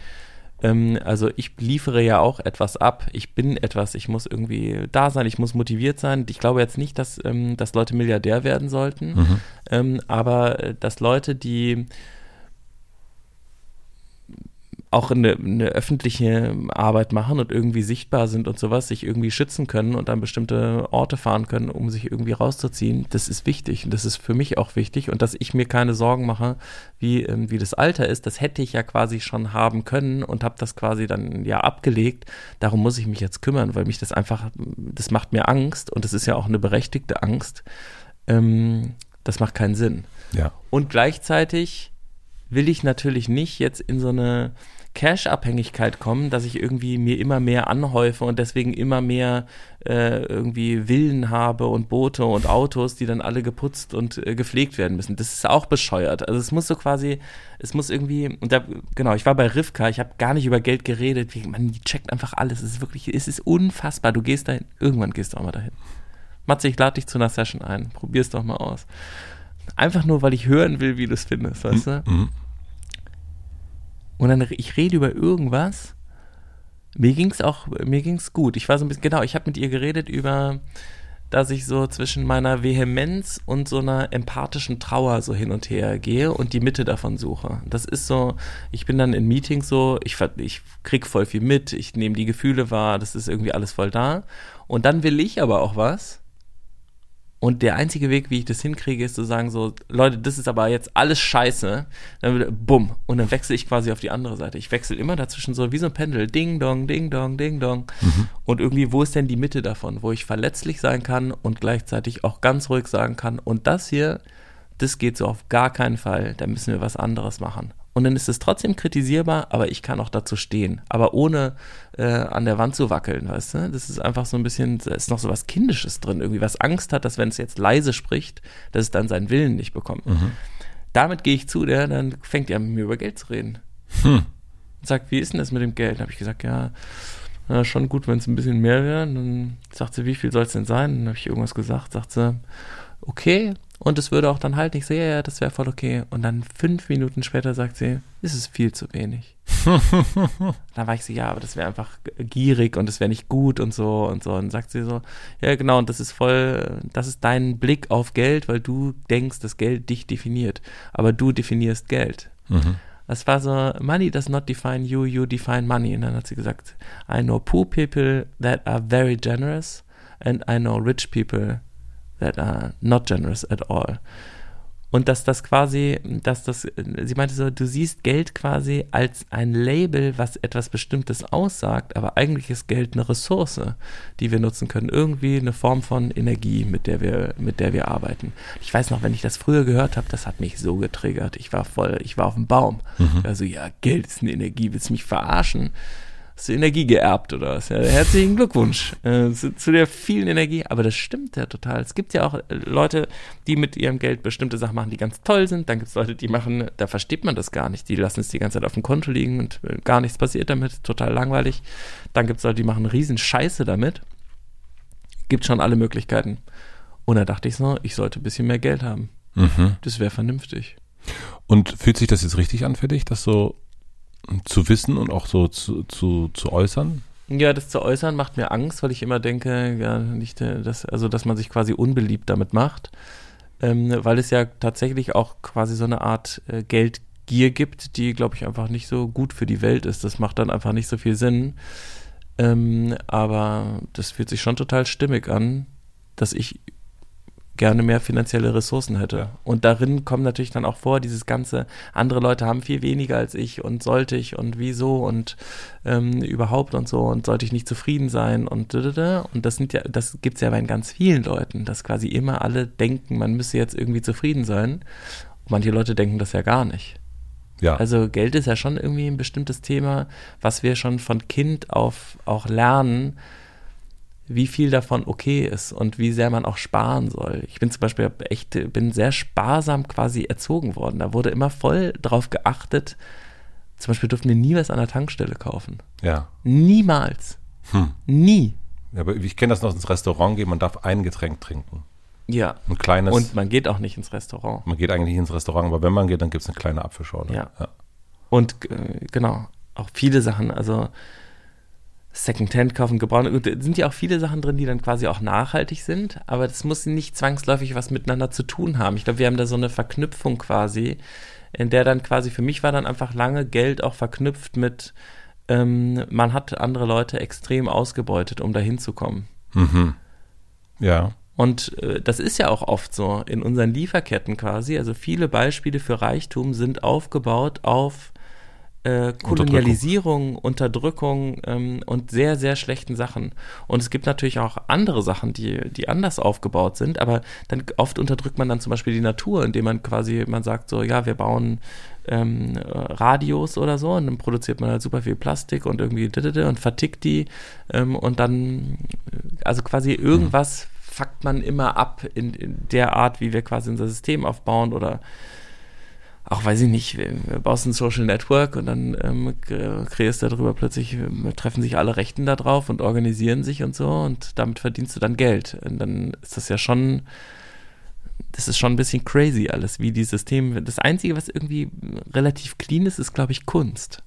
ähm, also ich liefere ja auch etwas ab. Ich bin etwas, ich muss irgendwie da sein, ich muss motiviert sein. Ich glaube jetzt nicht, dass, ähm, dass Leute Milliardär werden sollten, mhm. ähm, aber äh, dass Leute, die auch eine, eine öffentliche Arbeit machen und irgendwie sichtbar sind und sowas, sich irgendwie schützen können und an bestimmte Orte fahren können, um sich irgendwie rauszuziehen, das ist wichtig und das ist für mich auch wichtig und dass ich mir keine Sorgen mache, wie, ähm, wie das Alter ist, das hätte ich ja quasi schon haben können und habe das quasi dann ja abgelegt. Darum muss ich mich jetzt kümmern, weil mich das einfach, das macht mir Angst und das ist ja auch eine berechtigte Angst. Ähm, das macht keinen Sinn. Ja. Und gleichzeitig will ich natürlich nicht jetzt in so eine Cash-Abhängigkeit kommen, dass ich irgendwie mir immer mehr anhäufe und deswegen immer mehr äh, irgendwie Villen habe und Boote und Autos, die dann alle geputzt und äh, gepflegt werden müssen. Das ist auch bescheuert. Also es muss so quasi, es muss irgendwie, und da, genau, ich war bei Rivka, ich habe gar nicht über Geld geredet. Man, die checkt einfach alles. Es ist wirklich, es ist unfassbar. Du gehst dahin, irgendwann gehst du auch mal dahin. Matze, ich lade dich zu einer Session ein. Probier's doch mal aus. Einfach nur, weil ich hören will, wie du es findest, weißt du? Mhm. Und dann, ich rede über irgendwas. Mir ging's auch, mir ging's gut. Ich war so ein bisschen, genau, ich habe mit ihr geredet über, dass ich so zwischen meiner Vehemenz und so einer empathischen Trauer so hin und her gehe und die Mitte davon suche. Das ist so, ich bin dann in Meetings so, ich, ich krieg voll viel mit, ich nehme die Gefühle wahr, das ist irgendwie alles voll da. Und dann will ich aber auch was und der einzige Weg, wie ich das hinkriege, ist zu sagen so, Leute, das ist aber jetzt alles scheiße. Dann bumm. Und dann wechsle ich quasi auf die andere Seite. Ich wechsle immer dazwischen so wie so ein Pendel. Ding dong, ding dong, ding dong. Mhm. Und irgendwie, wo ist denn die Mitte davon? Wo ich verletzlich sein kann und gleichzeitig auch ganz ruhig sagen kann. Und das hier, das geht so auf gar keinen Fall. Da müssen wir was anderes machen und dann ist es trotzdem kritisierbar, aber ich kann auch dazu stehen. Aber ohne äh, an der Wand zu wackeln, weißt du? Das ist einfach so ein bisschen, da ist noch so was Kindisches drin, irgendwie was Angst hat, dass wenn es jetzt leise spricht, dass es dann seinen Willen nicht bekommt. Mhm. Damit gehe ich zu, der dann fängt er mit mir über Geld zu reden. Hm. Und sagt, wie ist denn das mit dem Geld? Dann habe ich gesagt, ja, na, schon gut, wenn es ein bisschen mehr wäre. Dann sagt sie, wie viel soll es denn sein? Dann habe ich irgendwas gesagt, sagt sie, okay, und es würde auch dann halt nicht so, ja, ja, das wäre voll okay. Und dann fünf Minuten später sagt sie, es ist viel zu wenig. (laughs) dann war ich so, ja, aber das wäre einfach gierig und das wäre nicht gut und so und so. Und dann sagt sie so, ja, genau, und das ist voll, das ist dein Blick auf Geld, weil du denkst, dass Geld dich definiert. Aber du definierst Geld. Mhm. Das war so, money does not define you, you define money. Und dann hat sie gesagt, I know poor people that are very generous and I know rich people that are not generous at all. Und dass das quasi, dass das, sie meinte so, du siehst Geld quasi als ein Label, was etwas Bestimmtes aussagt, aber eigentlich ist Geld eine Ressource, die wir nutzen können. Irgendwie eine Form von Energie, mit der wir, mit der wir arbeiten. Ich weiß noch, wenn ich das früher gehört habe, das hat mich so getriggert. Ich war voll, ich war auf dem Baum. Mhm. Also, ja, Geld ist eine Energie, willst du mich verarschen? Hast du Energie geerbt oder was? Ja, herzlichen Glückwunsch äh, zu, zu, der vielen Energie. Aber das stimmt ja total. Es gibt ja auch äh, Leute, die mit ihrem Geld bestimmte Sachen machen, die ganz toll sind. Dann gibt es Leute, die machen, da versteht man das gar nicht. Die lassen es die ganze Zeit auf dem Konto liegen und äh, gar nichts passiert damit. Total langweilig. Dann gibt es Leute, die machen riesen Scheiße damit. Gibt schon alle Möglichkeiten. Und da dachte ich so, ich sollte ein bisschen mehr Geld haben. Mhm. Das wäre vernünftig. Und fühlt sich das jetzt richtig an für dich, dass so zu wissen und auch so zu, zu, zu äußern? Ja, das zu äußern macht mir Angst, weil ich immer denke, ja, nicht, äh, dass, also, dass man sich quasi unbeliebt damit macht, ähm, weil es ja tatsächlich auch quasi so eine Art äh, Geldgier gibt, die, glaube ich, einfach nicht so gut für die Welt ist. Das macht dann einfach nicht so viel Sinn. Ähm, aber das fühlt sich schon total stimmig an, dass ich gerne mehr finanzielle Ressourcen hätte. Ja. Und darin kommt natürlich dann auch vor, dieses ganze, andere Leute haben viel weniger als ich und sollte ich und wieso und ähm, überhaupt und so und sollte ich nicht zufrieden sein und und das sind ja, das gibt es ja bei ganz vielen Leuten, dass quasi immer alle denken, man müsse jetzt irgendwie zufrieden sein. Und manche Leute denken das ja gar nicht. Ja. Also Geld ist ja schon irgendwie ein bestimmtes Thema, was wir schon von Kind auf auch lernen, wie viel davon okay ist und wie sehr man auch sparen soll. Ich bin zum Beispiel echt, bin sehr sparsam quasi erzogen worden. Da wurde immer voll drauf geachtet. Zum Beispiel durften wir nie was an der Tankstelle kaufen. Ja. Niemals. Hm. Nie. Ja, aber ich kenne das noch ins Restaurant gehen, man darf ein Getränk trinken. Ja. Ein kleines. Und man geht auch nicht ins Restaurant. Man geht eigentlich nicht ins Restaurant, aber wenn man geht, dann gibt es eine kleine Apfelschorle. Ja. ja. Und äh, genau, auch viele Sachen, also Secondhand kaufen, gebraucht. Sind ja auch viele Sachen drin, die dann quasi auch nachhaltig sind, aber das muss nicht zwangsläufig was miteinander zu tun haben. Ich glaube, wir haben da so eine Verknüpfung quasi, in der dann quasi für mich war dann einfach lange Geld auch verknüpft mit, ähm, man hat andere Leute extrem ausgebeutet, um da hinzukommen. Mhm. Ja. Und äh, das ist ja auch oft so in unseren Lieferketten quasi. Also viele Beispiele für Reichtum sind aufgebaut auf äh, Kolonialisierung, Unterdrückung, Unterdrückung ähm, und sehr, sehr schlechten Sachen. Und es gibt natürlich auch andere Sachen, die, die anders aufgebaut sind, aber dann oft unterdrückt man dann zum Beispiel die Natur, indem man quasi, man sagt so, ja, wir bauen ähm, Radios oder so und dann produziert man halt super viel Plastik und irgendwie und vertickt die ähm, und dann, also quasi irgendwas fuckt man immer ab in, in der Art, wie wir quasi unser System aufbauen oder auch weiß ich nicht, baust ein Social Network und dann ähm, kreierst du darüber plötzlich, äh, treffen sich alle Rechten da drauf und organisieren sich und so und damit verdienst du dann Geld. Und dann ist das ja schon, das ist schon ein bisschen crazy alles, wie die Systeme. Das Einzige, was irgendwie relativ clean ist, ist, glaube ich, Kunst.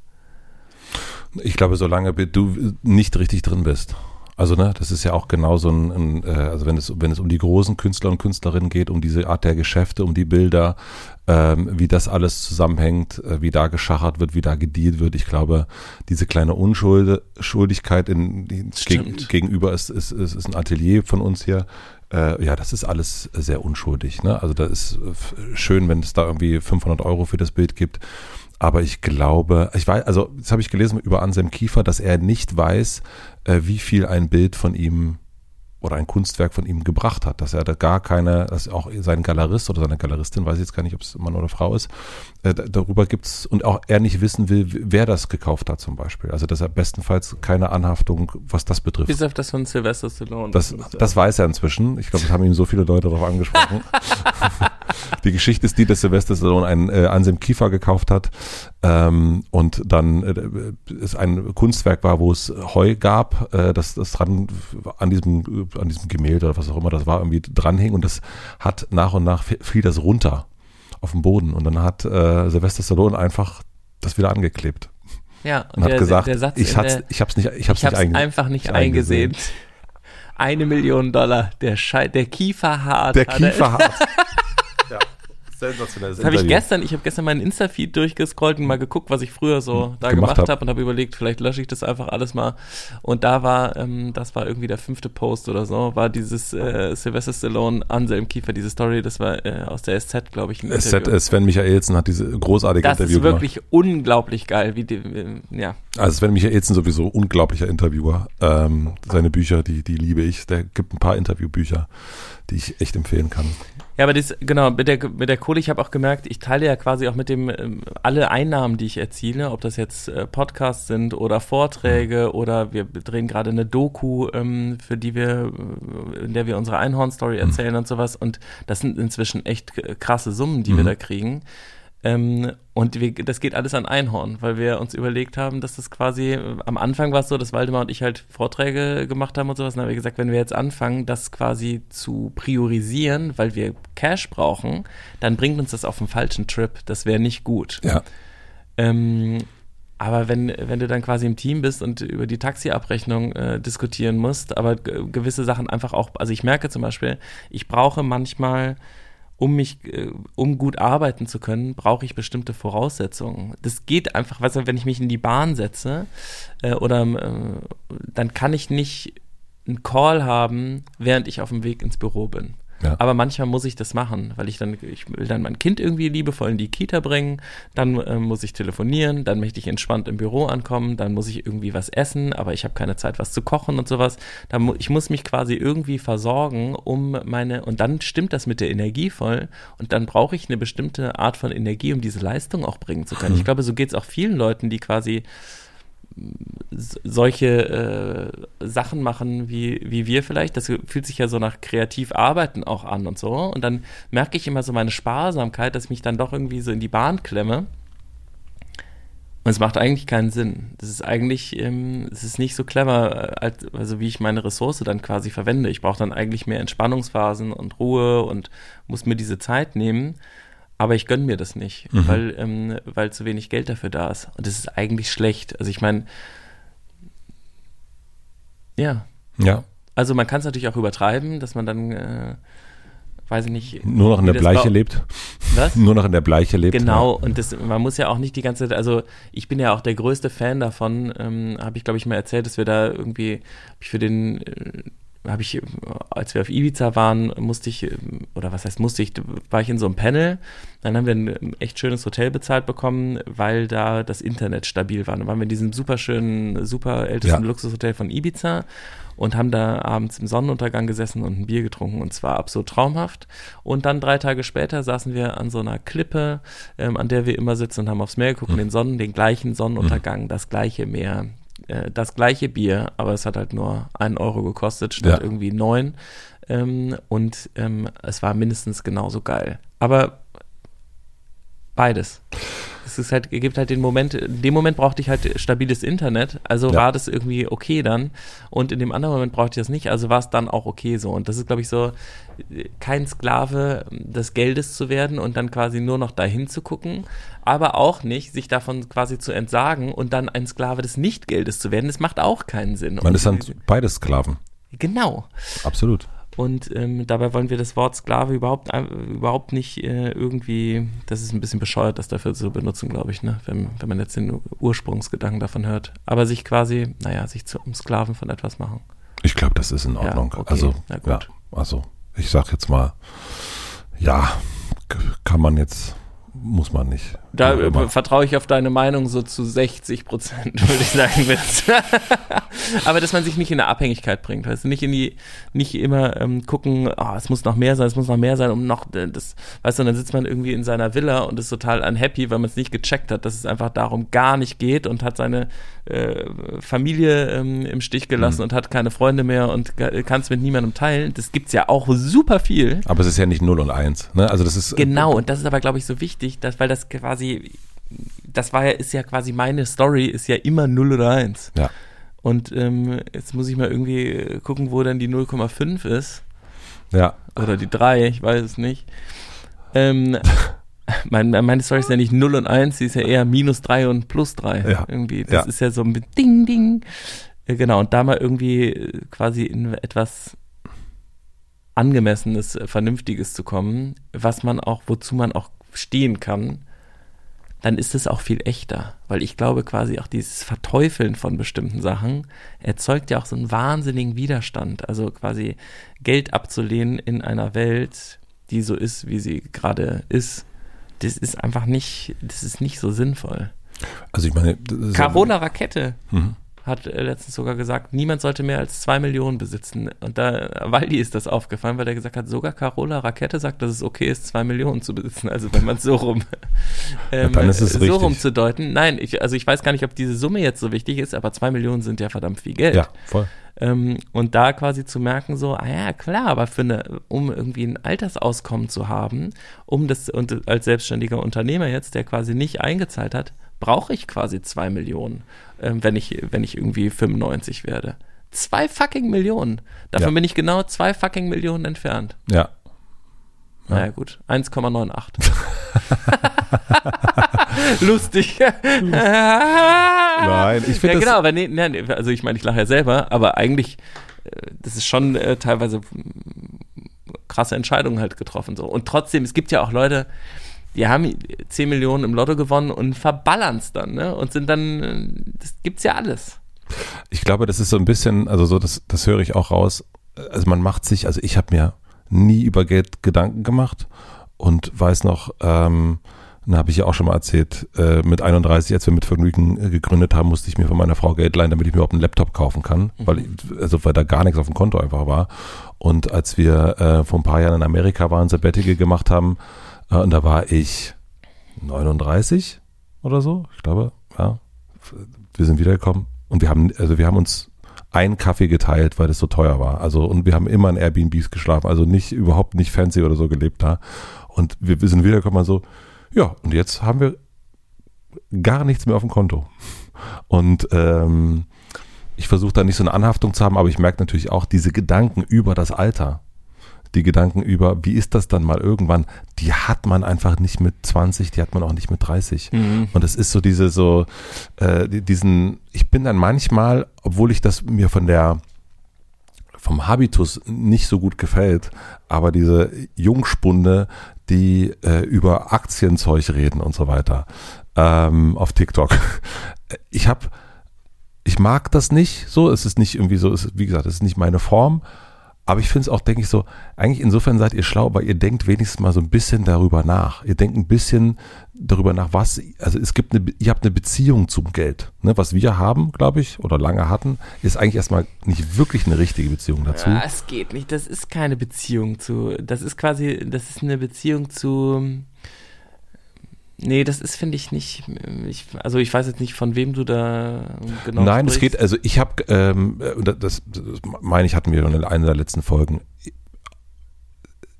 Ich glaube, solange du nicht richtig drin bist. Also ne, das ist ja auch genau so ein, ein äh, also wenn es wenn es um die großen Künstler und Künstlerinnen geht, um diese Art der Geschäfte, um die Bilder, ähm, wie das alles zusammenhängt, äh, wie da geschachert wird, wie da gedealt wird. Ich glaube, diese kleine Unschuldigkeit in, in geg, gegenüber ist, ist, ist, ist ein Atelier von uns hier. Äh, ja, das ist alles sehr unschuldig. Ne? Also da ist äh, schön, wenn es da irgendwie 500 Euro für das Bild gibt. Aber ich glaube, ich weiß, also das habe ich gelesen über Anselm Kiefer, dass er nicht weiß, äh, wie viel ein Bild von ihm oder ein Kunstwerk von ihm gebracht hat, dass er da gar keine, dass auch sein Galerist oder seine Galeristin, weiß ich jetzt gar nicht, ob es Mann oder Frau ist, äh, darüber gibt's und auch er nicht wissen will, wer das gekauft hat zum Beispiel. Also dass er bestenfalls keine Anhaftung, was das betrifft. Bis auf das von Sylvester Stallone. Das, das weiß er inzwischen. Ich glaube, das haben ihm so viele Leute darauf angesprochen. (laughs) die Geschichte ist die, dass Sylvester Stallone einen äh, Anselm Kiefer gekauft hat ähm, und dann äh, es ein Kunstwerk war, wo es Heu gab, äh, das, das dran an diesem, an diesem Gemälde oder was auch immer das war, irgendwie dranhing und das hat nach und nach fiel das runter auf den Boden und dann hat äh, Sylvester Stallone einfach das wieder angeklebt. Ja, und, und der, hat gesagt, der Satz ich, hab's, ich hab's nicht, ich hab's ich nicht einge einfach nicht eingesehen. eingesehen. Eine Million Dollar, der, Schei der Kiefer hart. Der Kiefer hart. (laughs) Sensationelles Das habe ich gestern, ich habe gestern meinen Insta-Feed durchgescrollt und mal geguckt, was ich früher so hm, da gemacht, gemacht habe und habe überlegt, vielleicht lösche ich das einfach alles mal. Und da war, ähm, das war irgendwie der fünfte Post oder so, war dieses äh, Sylvester Stallone, Anselm Kiefer, diese Story, das war äh, aus der SZ, glaube ich. SZ. Sven Michaelsen hat diese großartige das Interview gemacht. Das ist wirklich unglaublich geil, wie die, äh, ja. Also Sven Michaelsen sowieso unglaublicher Interviewer. Ähm, seine Bücher, die, die liebe ich. Der gibt ein paar Interviewbücher, die ich echt empfehlen kann. Ja, aber das, genau, mit der, mit der Kohle, ich habe auch gemerkt, ich teile ja quasi auch mit dem, ähm, alle Einnahmen, die ich erziele, ob das jetzt äh, Podcasts sind oder Vorträge mhm. oder wir drehen gerade eine Doku, ähm, für die wir, äh, in der wir unsere Einhorn-Story mhm. erzählen mhm. und sowas. Und das sind inzwischen echt krasse Summen, die mhm. wir da kriegen. Ähm, und wir, das geht alles an Einhorn, weil wir uns überlegt haben, dass das quasi, am Anfang war es so, dass Waldemar und ich halt Vorträge gemacht haben und sowas. Und dann haben wir gesagt, wenn wir jetzt anfangen, das quasi zu priorisieren, weil wir Cash brauchen, dann bringt uns das auf einen falschen Trip. Das wäre nicht gut. Ja. Ähm, aber wenn, wenn du dann quasi im Team bist und über die Taxiabrechnung äh, diskutieren musst, aber gewisse Sachen einfach auch, also ich merke zum Beispiel, ich brauche manchmal um mich, äh, um gut arbeiten zu können, brauche ich bestimmte Voraussetzungen. Das geht einfach, weißt du, wenn ich mich in die Bahn setze äh, oder äh, dann kann ich nicht einen Call haben, während ich auf dem Weg ins Büro bin. Ja. Aber manchmal muss ich das machen, weil ich dann, ich will dann mein Kind irgendwie liebevoll in die Kita bringen, dann äh, muss ich telefonieren, dann möchte ich entspannt im Büro ankommen, dann muss ich irgendwie was essen, aber ich habe keine Zeit, was zu kochen und sowas. Dann, ich muss mich quasi irgendwie versorgen, um meine, und dann stimmt das mit der Energie voll und dann brauche ich eine bestimmte Art von Energie, um diese Leistung auch bringen zu können. Mhm. Ich glaube, so geht es auch vielen Leuten, die quasi solche äh, Sachen machen wie, wie wir vielleicht. Das fühlt sich ja so nach kreativ arbeiten auch an und so. Und dann merke ich immer so meine Sparsamkeit, dass ich mich dann doch irgendwie so in die Bahn klemme. Und es macht eigentlich keinen Sinn. Das ist eigentlich, ähm, es ist nicht so clever, äh, als, also wie ich meine Ressource dann quasi verwende. Ich brauche dann eigentlich mehr Entspannungsphasen und Ruhe und muss mir diese Zeit nehmen. Aber ich gönne mir das nicht, mhm. weil, ähm, weil zu wenig Geld dafür da ist. Und das ist eigentlich schlecht. Also ich meine, ja. Ja. Also man kann es natürlich auch übertreiben, dass man dann, äh, weiß ich nicht. Nur noch in der Bleiche lebt. Was? (laughs) Nur noch in der Bleiche lebt. Genau, ja. und das, man muss ja auch nicht die ganze Zeit, also ich bin ja auch der größte Fan davon, ähm, habe ich glaube ich mal erzählt, dass wir da irgendwie, ich für den äh, habe ich, als wir auf Ibiza waren, musste ich, oder was heißt musste ich, war ich in so einem Panel. Dann haben wir ein echt schönes Hotel bezahlt bekommen, weil da das Internet stabil war. Dann waren wir in diesem super schönen, super ältesten ja. Luxushotel von Ibiza und haben da abends im Sonnenuntergang gesessen und ein Bier getrunken und zwar absolut traumhaft. Und dann drei Tage später saßen wir an so einer Klippe, ähm, an der wir immer sitzen und haben aufs Meer geguckt, mhm. den Sonnen, den gleichen Sonnenuntergang, mhm. das gleiche Meer, äh, das gleiche Bier, aber es hat halt nur einen Euro gekostet statt ja. irgendwie neun. Ähm, und ähm, es war mindestens genauso geil. Aber beides es ist halt, gibt halt den Moment, in dem Moment brauchte ich halt stabiles Internet, also ja. war das irgendwie okay dann. Und in dem anderen Moment brauchte ich das nicht, also war es dann auch okay so. Und das ist, glaube ich, so, kein Sklave des Geldes zu werden und dann quasi nur noch dahin zu gucken, aber auch nicht, sich davon quasi zu entsagen und dann ein Sklave des Nichtgeldes zu werden. Das macht auch keinen Sinn. Man ist dann beides Sklaven. Genau. Absolut. Und ähm, dabei wollen wir das Wort Sklave überhaupt, äh, überhaupt nicht äh, irgendwie, das ist ein bisschen bescheuert, das dafür zu benutzen, glaube ich, ne? wenn, wenn man jetzt den Ursprungsgedanken davon hört. Aber sich quasi, naja, sich zum Sklaven von etwas machen. Ich glaube, das ist in Ordnung. Ja, okay. Also, ja, also ich sag jetzt mal, ja, kann man jetzt muss man nicht. Da äh, vertraue ich auf deine Meinung so zu 60 Prozent, (laughs) würde ich sagen. (laughs) Aber dass man sich nicht in eine Abhängigkeit bringt, weißt du, nicht in die, nicht immer ähm, gucken, oh, es muss noch mehr sein, es muss noch mehr sein, um noch äh, das, weißt du, und dann sitzt man irgendwie in seiner Villa und ist total unhappy, weil man es nicht gecheckt hat, dass es einfach darum gar nicht geht und hat seine äh, Familie ähm, im Stich gelassen mhm. und hat keine Freunde mehr und kann es mit niemandem teilen. Das gibt's ja auch super viel. Aber es ist ja nicht 0 und 1, ne? Also das ist. Genau, und das ist aber, glaube ich, so wichtig, dass, weil das quasi, das war ja, ist ja quasi meine Story, ist ja immer 0 oder 1. Ja. Und ähm, jetzt muss ich mal irgendwie gucken, wo dann die 0,5 ist. Ja. Oder die 3, ich weiß es nicht. Ähm, (laughs) mein, meine Story ist ja nicht 0 und 1, sie ist ja eher minus 3 und plus 3. Ja. Irgendwie. Das ja. ist ja so ein Ding, Ding. Genau, und da mal irgendwie äh, quasi in etwas Angemessenes, äh, Vernünftiges zu kommen, was man auch, wozu man auch stehen kann, dann ist es auch viel echter. Weil ich glaube quasi auch dieses Verteufeln von bestimmten Sachen erzeugt ja auch so einen wahnsinnigen Widerstand. Also quasi Geld abzulehnen in einer Welt, die so ist, wie sie gerade ist, das ist einfach nicht, das ist nicht so sinnvoll. Also ich meine, Carola Rakete. Mhm hat äh, letztens sogar gesagt, niemand sollte mehr als zwei Millionen besitzen. Und da, Waldi ist das aufgefallen, weil er gesagt hat, sogar Carola Rakete sagt, dass es okay ist, zwei Millionen zu besitzen. Also wenn man es so rum, (laughs) ähm, dann ist es so richtig. rum zu deuten. Nein, ich, also ich weiß gar nicht, ob diese Summe jetzt so wichtig ist, aber zwei Millionen sind ja verdammt viel Geld. Ja, voll. Ähm, und da quasi zu merken, so, ah ja, klar, aber für eine, um irgendwie ein Altersauskommen zu haben, um das, und als selbstständiger Unternehmer jetzt, der quasi nicht eingezahlt hat, brauche ich quasi zwei Millionen, äh, wenn, ich, wenn ich irgendwie 95 werde. Zwei fucking Millionen. Davon ja. bin ich genau zwei fucking Millionen entfernt. Ja. Naja, gut. 1,98. (laughs) Lustig. Nein, ich finde. Ja, genau, aber nee, nee, also ich meine, ich lache ja selber, aber eigentlich, äh, das ist schon äh, teilweise krasse Entscheidungen halt getroffen so. Und trotzdem, es gibt ja auch Leute, die haben 10 Millionen im Lotto gewonnen und verballern es dann, ne? Und sind dann, das gibt's ja alles. Ich glaube, das ist so ein bisschen, also so, das, das höre ich auch raus. Also man macht sich, also ich habe mir nie über Geld Gedanken gemacht und weiß noch, ähm, dann habe ich ja auch schon mal erzählt, äh, mit 31, als wir mit Vergnügen äh, gegründet haben, musste ich mir von meiner Frau Geld leihen, damit ich mir überhaupt einen Laptop kaufen kann, mhm. weil, also, weil da gar nichts auf dem Konto einfach war. Und als wir äh, vor ein paar Jahren in Amerika waren, Sabbatical gemacht haben, und da war ich 39 oder so, ich glaube, ja. Wir sind wiedergekommen und wir haben, also wir haben uns einen Kaffee geteilt, weil das so teuer war. Also, und wir haben immer in Airbnbs geschlafen, also nicht, überhaupt nicht fancy oder so gelebt da. Und wir, wir sind wiedergekommen, so, ja, und jetzt haben wir gar nichts mehr auf dem Konto. Und ähm, ich versuche da nicht so eine Anhaftung zu haben, aber ich merke natürlich auch diese Gedanken über das Alter. Die Gedanken über, wie ist das dann mal irgendwann, die hat man einfach nicht mit 20, die hat man auch nicht mit 30. Mhm. Und es ist so diese, so, äh, diesen, ich bin dann manchmal, obwohl ich das mir von der, vom Habitus nicht so gut gefällt, aber diese Jungspunde, die äh, über Aktienzeug reden und so weiter ähm, auf TikTok. (laughs) Ich habe, ich mag das nicht so, es ist nicht irgendwie so, es ist, wie gesagt, es ist nicht meine Form, aber ich finde es auch, denke ich so, eigentlich insofern seid ihr schlau, weil ihr denkt wenigstens mal so ein bisschen darüber nach. Ihr denkt ein bisschen darüber nach, was, also es gibt eine, ihr habt eine Beziehung zum Geld. Ne? Was wir haben, glaube ich, oder lange hatten, ist eigentlich erstmal nicht wirklich eine richtige Beziehung dazu. Ja, es geht nicht. Das ist keine Beziehung zu, das ist quasi, das ist eine Beziehung zu, Nee, das ist, finde ich, nicht. Ich, also ich weiß jetzt nicht, von wem du da genau. Nein, sprichst. es geht, also ich habe, ähm, das, das meine ich, hatten wir in einer der letzten Folgen.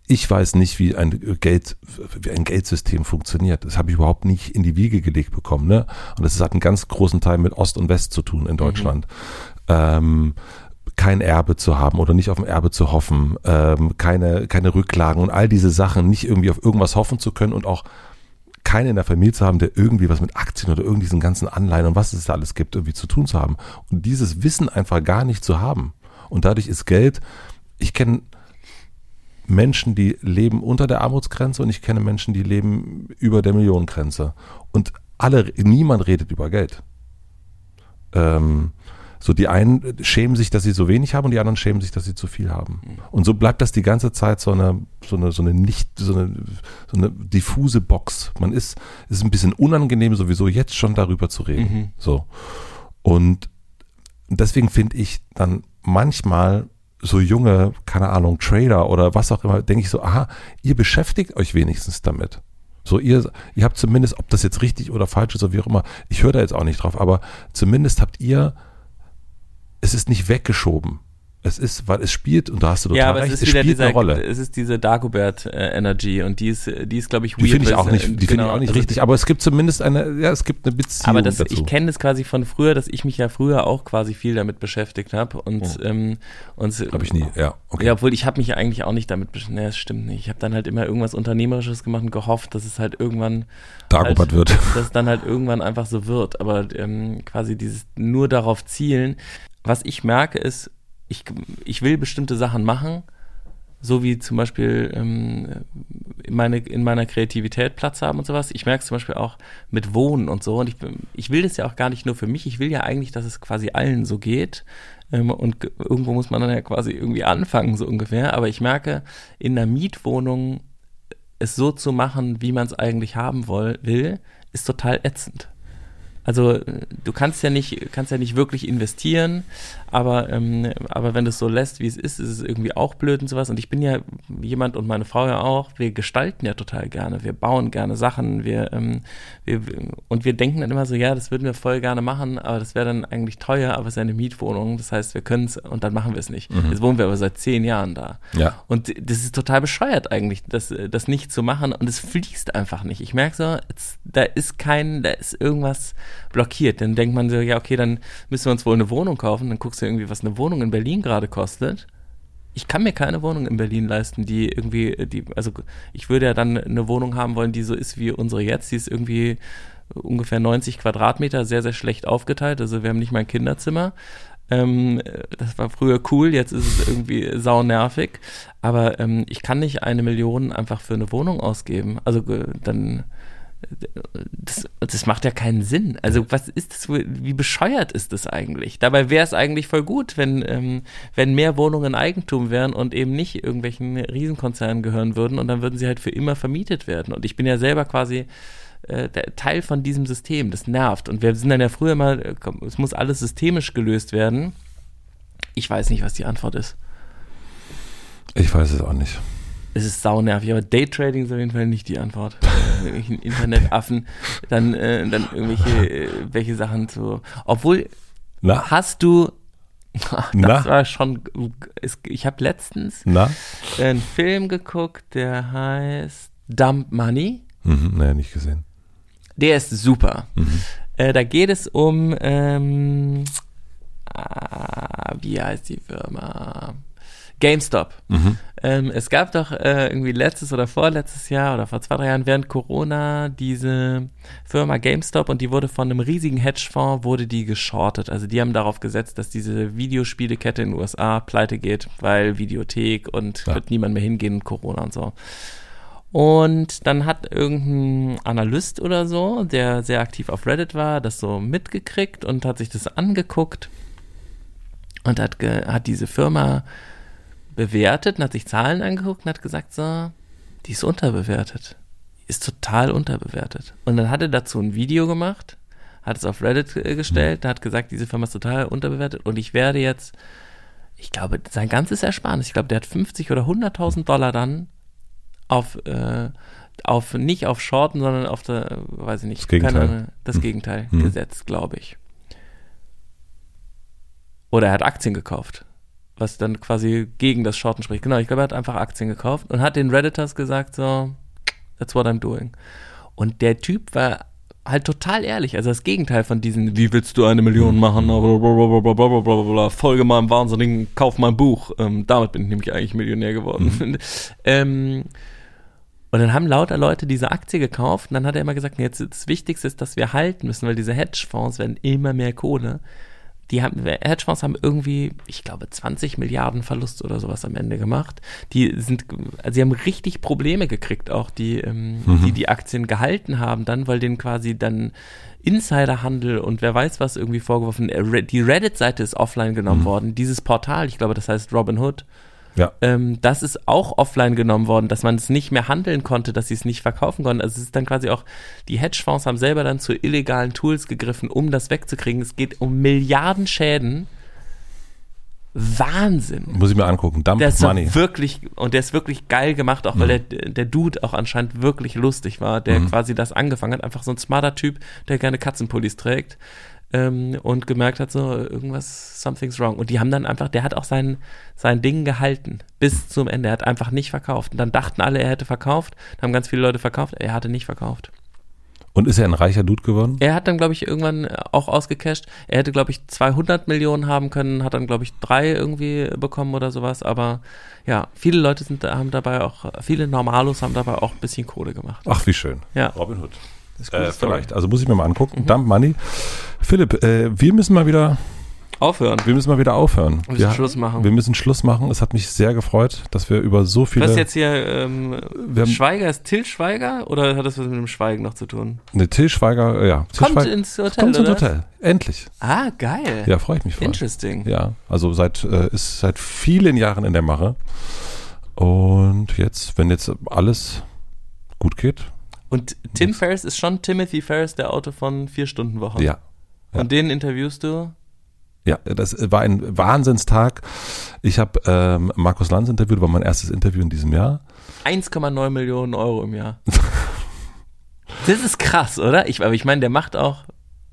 Ich weiß nicht, wie ein Geld, wie ein Geldsystem funktioniert. Das habe ich überhaupt nicht in die Wiege gelegt bekommen. Ne? Und das hat einen ganz großen Teil mit Ost und West zu tun in Deutschland. Mhm. Ähm, kein Erbe zu haben oder nicht auf ein Erbe zu hoffen, ähm, keine, keine Rücklagen und all diese Sachen, nicht irgendwie auf irgendwas hoffen zu können und auch keinen in der Familie zu haben, der irgendwie was mit Aktien oder irgendwie diesen ganzen Anleihen und was es da alles gibt, irgendwie zu tun zu haben. Und dieses Wissen einfach gar nicht zu haben. Und dadurch ist Geld, ich kenne Menschen, die leben unter der Armutsgrenze und ich kenne Menschen, die leben über der Millionengrenze. Und alle, niemand redet über Geld. Ähm, so die einen schämen sich, dass sie so wenig haben und die anderen schämen sich, dass sie zu viel haben. Mhm. Und so bleibt das die ganze Zeit so eine, so eine, so eine nicht, so eine, so eine diffuse Box. Man ist, ist ein bisschen unangenehm sowieso jetzt schon darüber zu reden. Mhm. So. Und deswegen finde ich dann manchmal so junge, keine Ahnung, Trader oder was auch immer, denke ich so, aha, ihr beschäftigt euch wenigstens damit. So, ihr, ihr habt zumindest, ob das jetzt richtig oder falsch ist oder wie auch immer, ich höre da jetzt auch nicht drauf, aber zumindest habt ihr es ist nicht weggeschoben. Es ist, weil es spielt, und da hast du total ja, aber recht, es, ist es spielt dieser, eine Rolle. Es ist diese Dagobert äh, Energy und die ist, die ist glaube ich, weird. Die finde ich auch nicht, die genau, finde ich auch nicht also richtig, aber es gibt zumindest eine, ja, es gibt eine Beziehung Aber das, dazu. ich kenne das quasi von früher, dass ich mich ja früher auch quasi viel damit beschäftigt habe und, oh. ähm, und habe ich nie, ja, okay. Ja, obwohl ich habe mich ja eigentlich auch nicht damit beschäftigt, nee, das stimmt nicht. Ich habe dann halt immer irgendwas Unternehmerisches gemacht und gehofft, dass es halt irgendwann Dagobert halt, wird. Dass es dann halt irgendwann einfach so wird, aber ähm, quasi dieses nur darauf zielen, was ich merke ist, ich, ich will bestimmte Sachen machen, so wie zum Beispiel ähm, in, meine, in meiner Kreativität Platz haben und sowas. Ich merke es zum Beispiel auch mit Wohnen und so. Und ich, ich will das ja auch gar nicht nur für mich. Ich will ja eigentlich, dass es quasi allen so geht. Ähm, und irgendwo muss man dann ja quasi irgendwie anfangen, so ungefähr. Aber ich merke, in einer Mietwohnung es so zu machen, wie man es eigentlich haben will, ist total ätzend. Also du kannst ja nicht, kannst ja nicht wirklich investieren, aber, ähm, aber wenn du es so lässt, wie es ist, ist es irgendwie auch blöd und sowas. Und ich bin ja jemand und meine Frau ja auch, wir gestalten ja total gerne, wir bauen gerne Sachen, wir, ähm, wir und wir denken dann immer so, ja, das würden wir voll gerne machen, aber das wäre dann eigentlich teuer, aber es ist ja eine Mietwohnung, das heißt, wir können es und dann machen wir es nicht. Mhm. Jetzt wohnen wir aber seit zehn Jahren da. Ja. Und das ist total bescheuert eigentlich, das, das nicht zu machen und es fließt einfach nicht. Ich merke so, da ist kein, da ist irgendwas blockiert. Dann denkt man so, ja, okay, dann müssen wir uns wohl eine Wohnung kaufen. Dann guckst du irgendwie, was eine Wohnung in Berlin gerade kostet. Ich kann mir keine Wohnung in Berlin leisten, die irgendwie, die, also ich würde ja dann eine Wohnung haben wollen, die so ist wie unsere jetzt. Die ist irgendwie ungefähr 90 Quadratmeter, sehr, sehr schlecht aufgeteilt. Also wir haben nicht mal ein Kinderzimmer. Ähm, das war früher cool, jetzt ist es irgendwie saunervig. Aber ähm, ich kann nicht eine Million einfach für eine Wohnung ausgeben. Also äh, dann das, das macht ja keinen Sinn. Also was ist das, wie bescheuert ist das eigentlich? Dabei wäre es eigentlich voll gut, wenn, ähm, wenn mehr Wohnungen Eigentum wären und eben nicht irgendwelchen Riesenkonzernen gehören würden und dann würden sie halt für immer vermietet werden. Und ich bin ja selber quasi äh, Teil von diesem System. Das nervt. Und wir sind dann ja früher mal, äh, es muss alles systemisch gelöst werden. Ich weiß nicht, was die Antwort ist. Ich weiß es auch nicht. Es ist saunervig, aber Daytrading ist auf jeden Fall nicht die Antwort. (laughs) irgendwelchen Internetaffen, dann, äh, dann irgendwelche äh, welche Sachen zu. Obwohl, Na? hast du. (laughs) das Na? war schon. Ich habe letztens Na? einen Film geguckt, der heißt Dump Money. Mhm, naja, nicht gesehen. Der ist super. Mhm. Äh, da geht es um, ähm, ah, wie heißt die Firma? GameStop. Mhm. Ähm, es gab doch äh, irgendwie letztes oder vorletztes Jahr oder vor zwei, drei Jahren während Corona diese Firma GameStop und die wurde von einem riesigen Hedgefonds, wurde die geschortet. Also die haben darauf gesetzt, dass diese Videospielekette in den USA pleite geht, weil Videothek und Ja. wird niemand mehr hingehen und Corona und so. Und dann hat irgendein Analyst oder so, der sehr aktiv auf Reddit war, das so mitgekriegt und hat sich das angeguckt und hat, hat diese Firma bewertet und hat sich Zahlen angeguckt und hat gesagt, so, die ist unterbewertet. Die ist total unterbewertet. Und dann hat er dazu ein Video gemacht, hat es auf Reddit gestellt, hat gesagt, diese Firma ist total unterbewertet und ich werde jetzt, ich glaube, sein ganzes Ersparnis, ich glaube, der hat 50 oder 100.000 Dollar dann auf, äh, auf, nicht auf Shorten, sondern auf der, weiß ich nicht, Das Gegenteil. keine Ahnung, das Hm. Gegenteil Hm. gesetzt, glaube ich. Oder er hat Aktien gekauft, was dann quasi gegen das Shorten spricht. Genau, ich glaube, er hat einfach Aktien gekauft und hat den Redditors gesagt, so, that's what I'm doing. Und der Typ war halt total ehrlich, also das Gegenteil von diesen, wie willst du eine Million machen, Blablabla, folge meinem Wahnsinnigen, kauf mein Buch, ähm, damit bin ich nämlich eigentlich Millionär geworden. (laughs) ähm, und dann haben lauter Leute diese Aktie gekauft und dann hat er immer gesagt, nee, jetzt das Wichtigste ist, dass wir halten müssen, weil diese Hedgefonds werden immer mehr Kohle. Die haben, Hedgefonds haben irgendwie, ich glaube, 20 Milliarden Verlust oder sowas am Ende gemacht. Die sind, also sie haben richtig Probleme gekriegt, auch die, ähm, Mhm. die die Aktien gehalten haben dann, weil denen quasi dann Insiderhandel und wer weiß was irgendwie vorgeworfen. Die Reddit-Seite ist offline genommen Mhm. worden. Dieses Portal, ich glaube, das heißt Robinhood, Ja. ähm, das ist auch offline genommen worden, dass man es nicht mehr handeln konnte, dass sie es nicht verkaufen konnten. Also es ist dann quasi auch, die Hedgefonds haben selber dann zu illegalen Tools gegriffen, um das wegzukriegen. Es geht um Milliarden Schäden. Wahnsinn. Muss ich mir angucken. Dump Der ist Money. wirklich, und der ist wirklich geil gemacht, auch weil Mhm. der, der Dude auch anscheinend wirklich lustig war, der Mhm. quasi das angefangen hat. Einfach so ein smarter Typ, der gerne Katzenpullis trägt. Ähm, und gemerkt hat, so, irgendwas, something's wrong. Und die haben dann einfach, der hat auch sein, sein Ding gehalten. Bis zum Ende. Er hat einfach nicht verkauft. Und dann dachten alle, er hätte verkauft. Dann haben ganz viele Leute verkauft. Er hatte nicht verkauft. Und ist er ein reicher Dude geworden? Er hat dann, glaube ich, irgendwann auch ausgecasht. Er hätte, glaube ich, 200 Millionen haben können, hat dann, glaube ich, drei irgendwie bekommen oder sowas. Aber ja, viele Leute sind, haben dabei auch, viele Normalos haben dabei auch ein bisschen Kohle gemacht. Ach, wie schön. Ja. Robin Hood. Äh, vielleicht. Also muss ich mir mal angucken. Mhm. Dump Money. Philipp, äh, wir müssen mal wieder, Aufhören. wir müssen mal wieder aufhören. Wir müssen Schluss machen. Wir müssen Schluss machen. Es hat mich sehr gefreut, dass wir über so viele. Was jetzt hier, ähm, haben- Schweiger, ist Till Schweiger oder hat das was mit dem Schweigen noch zu tun? Ne, Till Schweiger, äh, ja. Till Kommt Schweiger, ins Hotel, kommt ins? Hotel. Endlich. Ah, geil. Ja, freue ich mich voll. Interesting. Ja, also seit äh, ist seit vielen Jahren in der Mache. Und jetzt, wenn jetzt alles gut geht, Und Tim Ferriss ist schon Timothy Ferriss, der Autor von Vier Stunden Woche. ja. ja. Und den interviewst du? Ja, das war ein Wahnsinnstag. Ich habe ähm, Markus Lanz interviewt, war mein erstes Interview in diesem Jahr. 1,9 Millionen Euro im Jahr. (laughs) das ist krass, oder? Ich, aber ich meine, der macht auch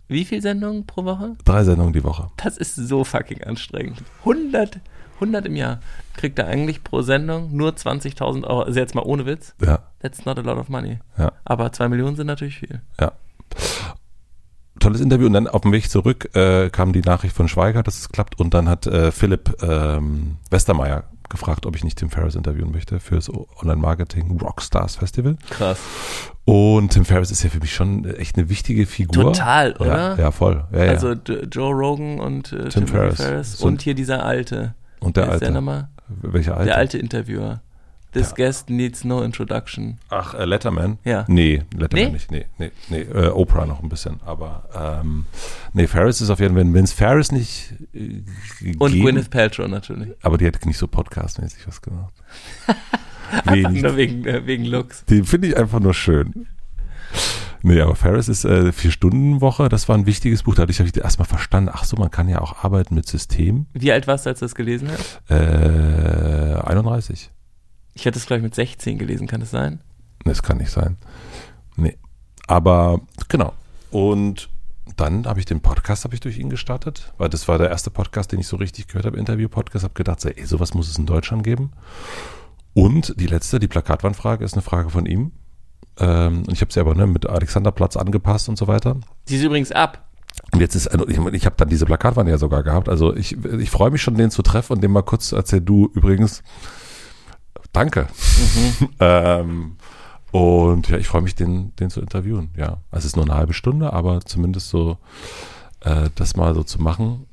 wie viel Sendungen pro Woche? Drei Sendungen die Woche. Das ist so fucking anstrengend. 100, 100 im Jahr. Kriegt er eigentlich pro Sendung nur 20.000 Euro. Also jetzt mal ohne Witz. Ja, That's not a lot of money. ja, Aber 2 Millionen sind natürlich viel. ja. Tolles Interview und dann auf dem Weg zurück äh, kam die Nachricht von Schweiger, dass es klappt und dann hat äh, Philipp ähm, Westermeier gefragt, ob ich nicht Tim Ferriss interviewen möchte fürs Online-Marketing Rockstars Festival. Krass. Und Tim Ferriss ist ja für mich schon echt eine wichtige Figur. Total, oder? Ja, ja voll. Ja, ja. Also D- Joe Rogan und äh, Tim Timothy Ferriss. Ferriss. So- Und hier dieser alte. Und der ist der alte. nochmal? Welcher alte? Der alte Interviewer. This guest needs no introduction. Ach, äh, Letterman? Ja. Nee, Letterman Nee? nicht. Nee, nee, nee. Äh, Oprah noch ein bisschen. Aber ähm, nee, Ferris ist auf jeden Fall, wenn es Ferris nicht äh, Und gegeben- Gwyneth Paltrow natürlich. Aber die hätte nicht so podcastmäßig was gemacht. (laughs) Wenig. Nur wegen, äh, wegen Looks. Die finde ich einfach nur schön. Nee, aber Ferris ist äh, Vier-Stunden-Woche, das war ein wichtiges Buch. Dadurch habe ich erstmal verstanden, ach so, man kann ja auch arbeiten mit System. Wie alt warst du, als du das gelesen hast? Äh, 31. Ich hätte es gleich mit 16 gelesen, kann es sein? Das kann nicht sein. Nee. Aber genau. Und dann habe ich den Podcast habe ich durch ihn gestartet, weil das war der erste Podcast, den ich so richtig gehört habe, Interview-Podcast. Habe gedacht, so, ey, sowas muss es in Deutschland geben. Und die letzte, die Plakatwandfrage, ist eine Frage von ihm. Ähm, und ich habe sie aber ne, mit Alexanderplatz angepasst und so weiter. Die ist übrigens ab. Und jetzt ist, also ich, ich habe dann diese Plakatwand ja sogar gehabt. Also ich, ich freue mich schon, den zu treffen und dem mal kurz zu erzählen, du übrigens, danke. (laughs) ähm, und ja, ich freue mich, den, den zu interviewen. Ja, also es ist nur eine halbe Stunde, aber zumindest so äh, das mal so zu machen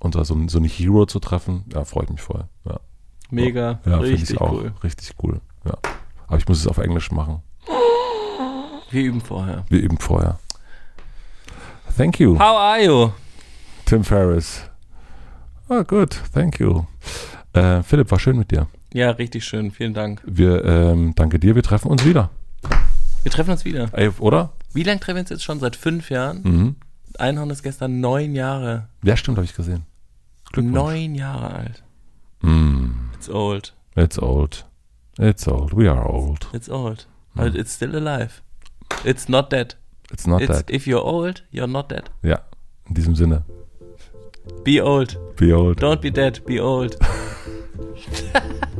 und da so, so einen Hero zu treffen, ja, freut mich voll. Ja, Mega. ja richtig ich auch cool. richtig cool. Ja, aber ich muss es auf Englisch machen. Wir üben vorher. Wie eben vorher. Thank you. How are you? Tim Ferriss. Ah, gut, thank you. Äh, Philipp, war schön mit dir. Ja, richtig schön. Vielen Dank. Wir, ähm, danke dir, wir treffen uns wieder. Wir treffen uns wieder. Ey, oder? Wie lange treffen wir uns jetzt schon? Seit fünf Jahren? Mhm. Einhorn ist gestern neun Jahre. Ja, stimmt, habe ich gesehen. Glückwunsch. Neun Jahre alt. Mm, It's old. it's old. It's old. We are old. It's old. But it's still alive. It's not dead. It's not it's, that. If you're old, you're not dead. Ja, in diesem Sinne. Be old. Be old. Don't be dead. Be old. (laughs)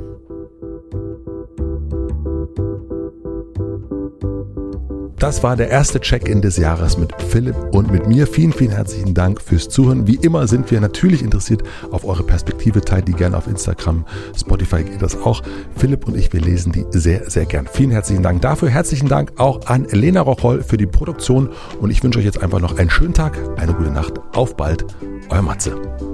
Das war der erste Check-in des Jahres mit Philipp und mit mir. Vielen, vielen herzlichen Dank fürs Zuhören. Wie immer sind wir natürlich interessiert auf eure Perspektive. Teilt die gerne auf Instagram, Spotify geht das auch. Philipp und ich, wir lesen die sehr, sehr gern. Vielen herzlichen Dank dafür. Herzlichen Dank auch an Lena Rocholl für die Produktion. Und ich wünsche euch jetzt einfach noch einen schönen Tag, eine gute Nacht. Auf bald, euer Matze.